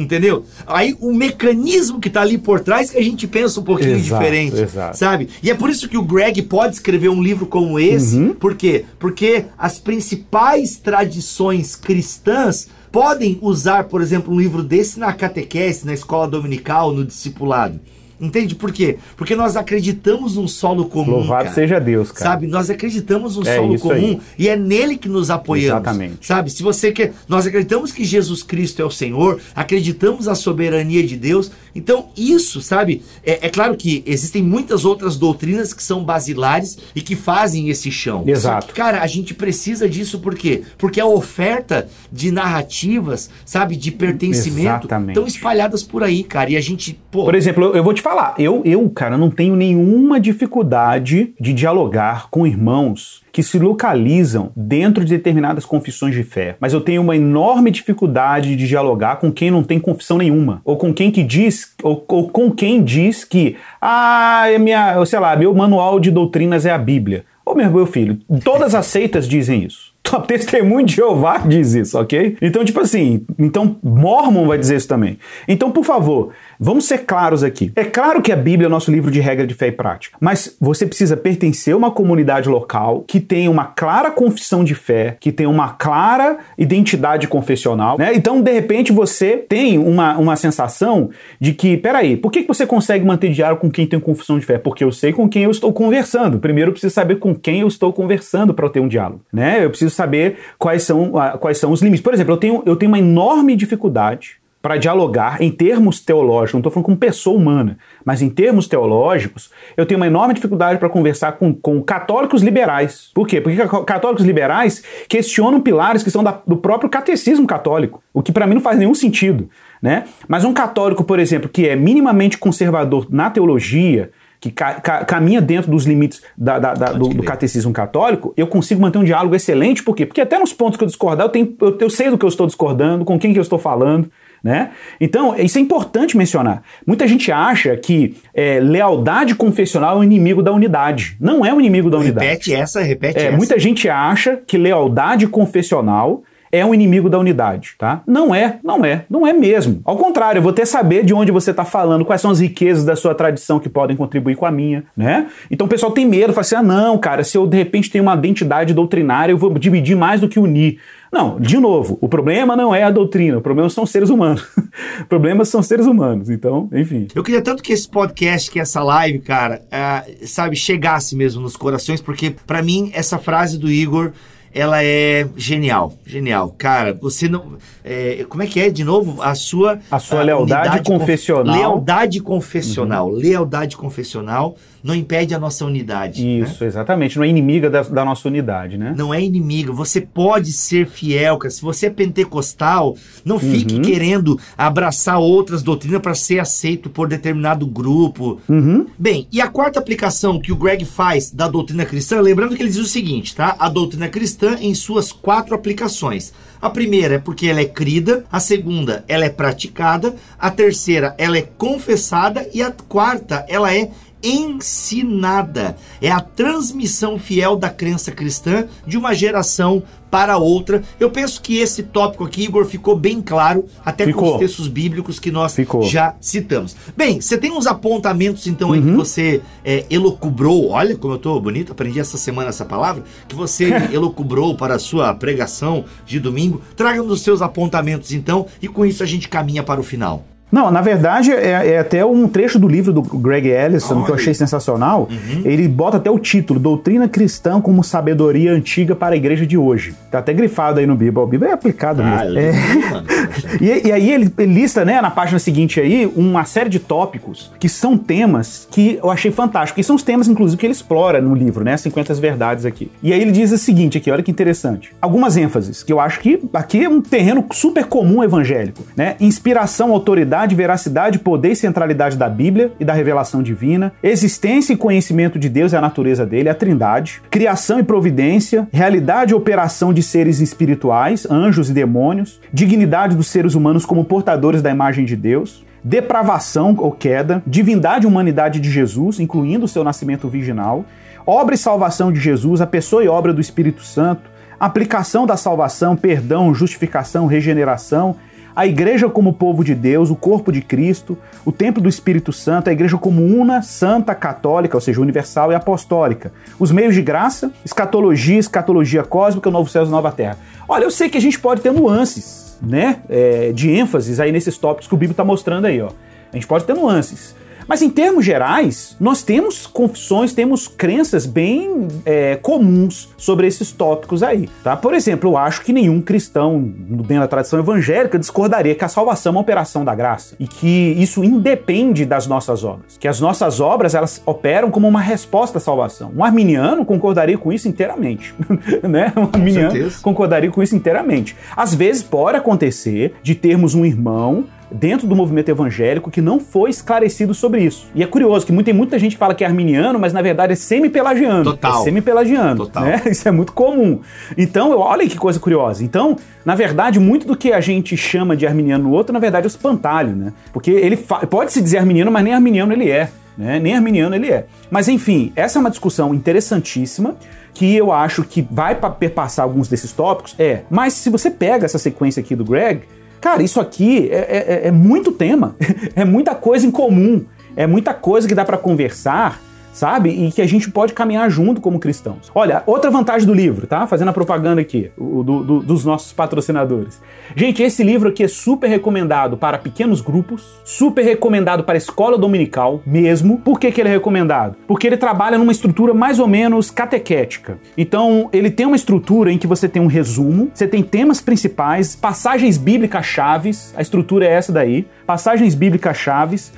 Entendeu? Aí o mecanismo que tá ali por trás que a gente pensa um pouquinho Exato, diferente. exato. Sabe? E é por isso que o Greg pode escrever um livro como esse. Uhum. Por quê? Porque as principais tradições cristãs podem usar, por exemplo, um livro desse na catequese, na escola dominical, no discipulado. Entende por quê? Porque nós acreditamos num solo comum. Louvado cara. seja Deus, cara. Sabe? Nós acreditamos num É solo comum aí. e é nele que nos apoiamos. Exatamente. Sabe? Se você quer. Nós acreditamos que Jesus Cristo é o Senhor, acreditamos na soberania de Deus. Então, isso, sabe? É, é claro que existem muitas outras doutrinas que são basilares e que fazem esse chão. Exato. Que, cara, a gente precisa disso por quê? Porque a oferta de narrativas, sabe, de pertencimento, Exatamente. estão espalhadas por aí, cara. E a gente, pô. Por exemplo, eu vou te falar, eu, eu, cara, não tenho nenhuma dificuldade de dialogar com irmãos que se localizam dentro de determinadas confissões de fé. Mas eu tenho uma enorme dificuldade de dialogar com quem não tem confissão nenhuma. Ou com quem que diz, ou, ou com quem diz que, ah, é minha, sei lá, meu manual de doutrinas é a Bíblia. Ô meu, meu filho, todas as seitas dizem isso. Top Testemunho de Jeová diz isso, ok? Então, tipo assim, então Mormon vai dizer isso também. Então, por favor, vamos ser claros aqui. É claro que a Bíblia é o nosso livro de regra de fé e prática, mas você precisa pertencer a uma comunidade local que tenha uma clara confissão de fé, que tenha uma clara identidade confessional, né? Então, de repente, você tem uma, uma sensação de que, peraí, por que que você consegue manter diálogo com quem tem confissão de fé? Porque eu sei com quem eu estou conversando. Primeiro, eu preciso saber com quem eu estou conversando para eu ter um diálogo, né? Eu preciso saber quais são, ah, quais são os limites. Por exemplo, eu tenho, eu tenho uma enorme dificuldade para dialogar em termos teológicos, não estou falando com pessoa humana, mas em termos teológicos, eu tenho uma enorme dificuldade para conversar com, com católicos liberais. Por quê? Porque ca- católicos liberais questionam pilares que são da- do próprio catecismo católico, o que para mim não faz nenhum sentido. Né? Mas um católico, por exemplo, que é minimamente conservador na teologia, que ca- ca- caminha dentro dos limites da- da- da- do, do catecismo católico, eu consigo manter um diálogo excelente. Por quê? Porque até nos pontos que eu discordar, eu, tenho, eu, eu sei do que eu estou discordando, com quem que eu estou falando. Né? Então, isso é importante mencionar. Muita gente acha que é, lealdade confessional é o inimigo da unidade. Não é o inimigo da unidade. repete essa, repete É, essa. muita gente acha que lealdade confessional é um inimigo da unidade, tá? Não é, não é, não é mesmo. Ao contrário, eu vou ter saber de onde você está falando, quais são as riquezas da sua tradição que podem contribuir com a minha, né? Então o pessoal tem medo, fala assim: ah, não, cara, se eu de repente tenho uma identidade doutrinária, eu vou dividir mais do que unir. Não, de novo, o problema não é a doutrina, o problema são os seres humanos. Problemas são seres humanos, então, enfim. Eu queria tanto que esse podcast, que essa live, cara, ah, sabe, chegasse mesmo nos corações, porque pra mim essa frase do Igor, ela é genial, genial. Cara, você não, é, como é que é de novo a sua A sua lealdade unidade conf- confessional. lealdade confessional, lealdade confessional não impede a nossa unidade. né? Isso, exatamente. Não é inimiga da, da nossa unidade, né? Não é inimigo. Você pode ser fiel, cara. Se você é pentecostal, não fique Uhum. querendo abraçar outras doutrinas para ser aceito por determinado grupo. Uhum. Bem, e a quarta aplicação que o Greg faz da doutrina cristã, lembrando que ele diz o seguinte, tá? A doutrina cristã em suas quatro aplicações. A primeira é porque ela é crida, a segunda, ela é praticada, a terceira, ela é confessada e a quarta, ela é ensinada. É a transmissão fiel da crença cristã de uma geração para outra. Eu penso que esse tópico aqui, Igor, ficou bem claro, até com Ficou. os textos bíblicos que nós Ficou. já citamos. Bem, você tem uns apontamentos então aí que Uhum. você é, elocubrou, olha como eu tô bonito, aprendi essa semana essa palavra, que você elocubrou para a sua pregação de domingo. Traga-nos os seus apontamentos então e com isso a gente caminha para o final. Não, na verdade, é, é até um trecho do livro do Greg Ellison que eu Olha. achei sensacional. Uhum. Ele bota até o título: Doutrina Cristã como Sabedoria Antiga para a Igreja de Hoje. Tá até grifado aí no Bíblia. O Bíblia é aplicado mesmo. É. E, e aí ele, ele lista, né, na página seguinte aí, uma série de tópicos que são temas que eu achei fantástico. E são os temas, inclusive, que ele explora no livro, né? 50 verdades aqui. E aí ele diz o seguinte aqui, olha que interessante. Algumas ênfases, que eu acho que aqui é um terreno super comum evangélico, né? Inspiração, autoridade, veracidade, poder e centralidade da Bíblia e da revelação divina, existência e conhecimento de Deus e a natureza dele, a trindade, criação e providência, realidade e operação de seres espirituais, anjos e demônios, dignidade dos seres humanos como portadores da imagem de Deus, depravação ou queda, divindade e humanidade de Jesus, incluindo o seu nascimento virginal, obra e salvação de Jesus, a pessoa e obra do Espírito Santo, aplicação da salvação, perdão, justificação, regeneração, a igreja como povo de Deus, o corpo de Cristo, o templo do Espírito Santo, a igreja como una, santa, católica, ou seja, universal e apostólica, os meios de graça, escatologia, escatologia cósmica, o novo céu e nova terra. Olha, eu sei que a gente pode ter nuances, né, é, de ênfases aí nesses tópicos que o Bíblia está mostrando aí, ó. A gente pode ter nuances. Mas em termos gerais, nós temos confissões, temos crenças bem é, comuns sobre esses tópicos aí, tá? Por exemplo, eu acho que nenhum cristão dentro da tradição evangélica discordaria que a salvação é uma operação da graça e que isso independe das nossas obras, que as nossas obras elas operam como uma resposta à salvação. Um arminiano concordaria com isso inteiramente, né? Um arminiano certeza. concordaria com isso inteiramente. Às vezes pode acontecer de termos um irmão dentro do movimento evangélico que não foi esclarecido sobre isso. E é curioso que tem muita gente que fala que é arminiano, mas na verdade é semi-pelagiano. Total. É semi-pelagiano. Total. né? Isso é muito comum. Então, eu- olha que coisa curiosa. Então, na verdade, muito do que a gente chama de arminiano no outro, na verdade, é o espantalho, né? Porque ele fa- pode-se dizer arminiano, mas nem arminiano ele é. Né? Nem arminiano ele é. Mas enfim, essa é uma discussão interessantíssima que eu acho que vai pa- perpassar alguns desses tópicos. É, mas se você pega essa sequência aqui do Greg, Cara, isso aqui é, é- é muito tema, é muita coisa em comum, é muita coisa que dá pra conversar, sabe? E que a gente pode caminhar junto como cristãos. Olha, outra vantagem do livro, tá? Fazendo a propaganda aqui, o- do- do- dos nossos patrocinadores. Gente, esse livro aqui é super recomendado para pequenos grupos, super recomendado para escola dominical mesmo. Por que, que ele é recomendado? Porque ele trabalha numa estrutura mais ou menos catequética. Então, ele tem uma estrutura em que você tem um resumo, você tem temas principais, passagens bíblicas chaves, a estrutura é essa daí, passagens bíblicas chaves.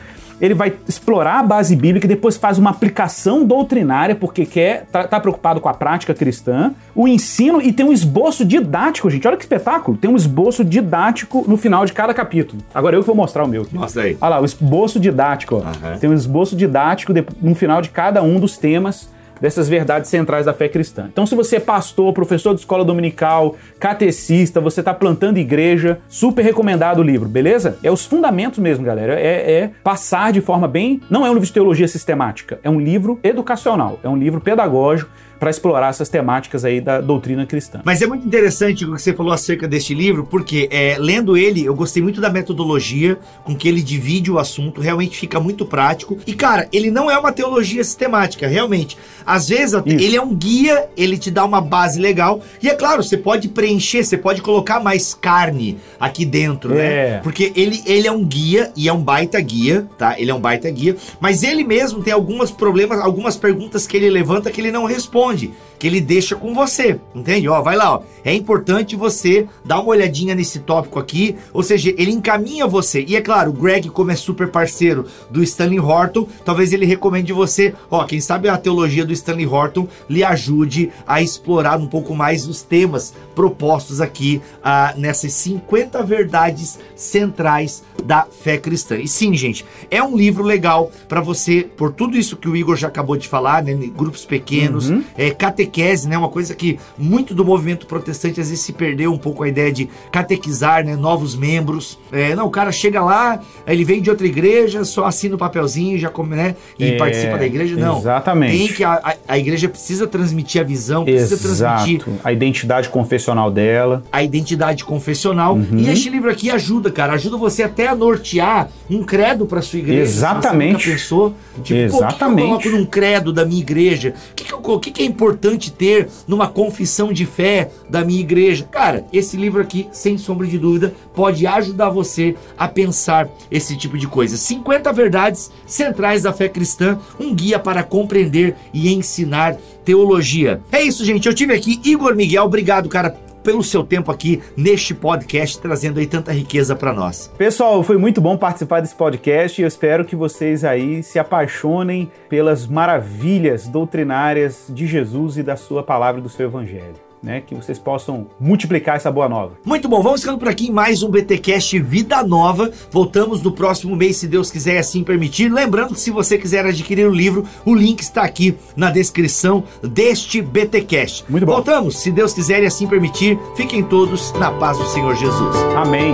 Ele vai explorar a base bíblica e depois faz uma aplicação doutrinária, porque quer, tá, tá preocupado com a prática cristã, o ensino e tem um esboço didático, gente. Olha que espetáculo! Tem um esboço didático no final de cada capítulo. Agora eu que vou mostrar o meu. aqui. Mostra aí. Olha lá, o esboço didático. ó. Aham. Tem um esboço didático no final de cada um dos temas dessas verdades centrais da fé cristã. Então, se você é pastor, professor de escola dominical, catecista, você está plantando igreja, super recomendado o livro, beleza? É os fundamentos mesmo, galera. É, é passar de forma bem. Não é um livro de teologia sistemática, é um livro educacional, é um livro pedagógico para explorar essas temáticas aí da doutrina cristã. Mas é muito interessante o que você falou acerca deste livro, porque é, lendo ele, eu gostei muito da metodologia com que ele divide o assunto, realmente fica muito prático. E, cara, ele não é uma teologia sistemática, realmente. Às vezes, Isso. ele é um guia, ele te dá uma base legal. E é claro, você pode preencher, você pode colocar mais carne aqui dentro, É. né? Porque ele, ele é um guia, e é um baita guia, tá? Ele é um baita guia. Mas ele mesmo tem alguns problemas, algumas perguntas que ele levanta que ele não responde. Responde, que ele deixa com você, entende? Ó, vai lá, ó. É importante você dar uma olhadinha nesse tópico aqui, ou seja, ele encaminha você. E é claro, o Greg, como é super parceiro do Stanley Horton, talvez ele recomende você, ó, quem sabe a teologia do Stanley Horton lhe ajude a explorar um pouco mais os temas propostos aqui ah, nessas 50 verdades centrais da fé cristã. E sim, gente, é um livro legal para você, por tudo isso que o Igor já acabou de falar, né, grupos pequenos, uhum. é, catequese, né, uma coisa que muito do movimento protestante às vezes se perdeu um pouco a ideia de catequizar, né, novos membros. É, não, o cara chega lá, ele vem de outra igreja, só assina o papelzinho, já come, né, e é, participa da igreja. Não, exatamente. Tem que a, a, a, igreja precisa transmitir a visão, precisa Exato. transmitir a identidade confessional dela, a identidade confessional. Uhum. E este livro aqui ajuda, cara, ajuda você até a nortear um credo para sua igreja. Exatamente. Você nunca pensou? Tipo, Exatamente. Pô, que eu coloco num credo da minha igreja? O que, que, eu, que, é importante ter numa confissão de fé da minha igreja? Cara, esse livro aqui, sem sombra de dúvida, pode ajudar você a pensar esse tipo de coisa. 50 verdades centrais da fé cristã, um guia para compreender e ensinar teologia. É isso, gente. Eu tive aqui Igor Miguel. Obrigado, cara, pelo seu tempo aqui neste podcast, trazendo aí tanta riqueza para nós. Pessoal, foi muito bom participar desse podcast e eu espero que vocês aí se apaixonem pelas maravilhas doutrinárias de Jesus e da sua palavra e do seu evangelho né, que vocês possam multiplicar essa boa nova. Muito bom, vamos ficando por aqui em mais um BTcast Vida Nova. Voltamos no próximo mês, se Deus quiser assim permitir. Lembrando que se você quiser adquirir o livro, o link está aqui na descrição deste BTcast. Muito bom. Voltamos, se Deus quiser e assim permitir. Fiquem todos na paz do Senhor Jesus. Amém.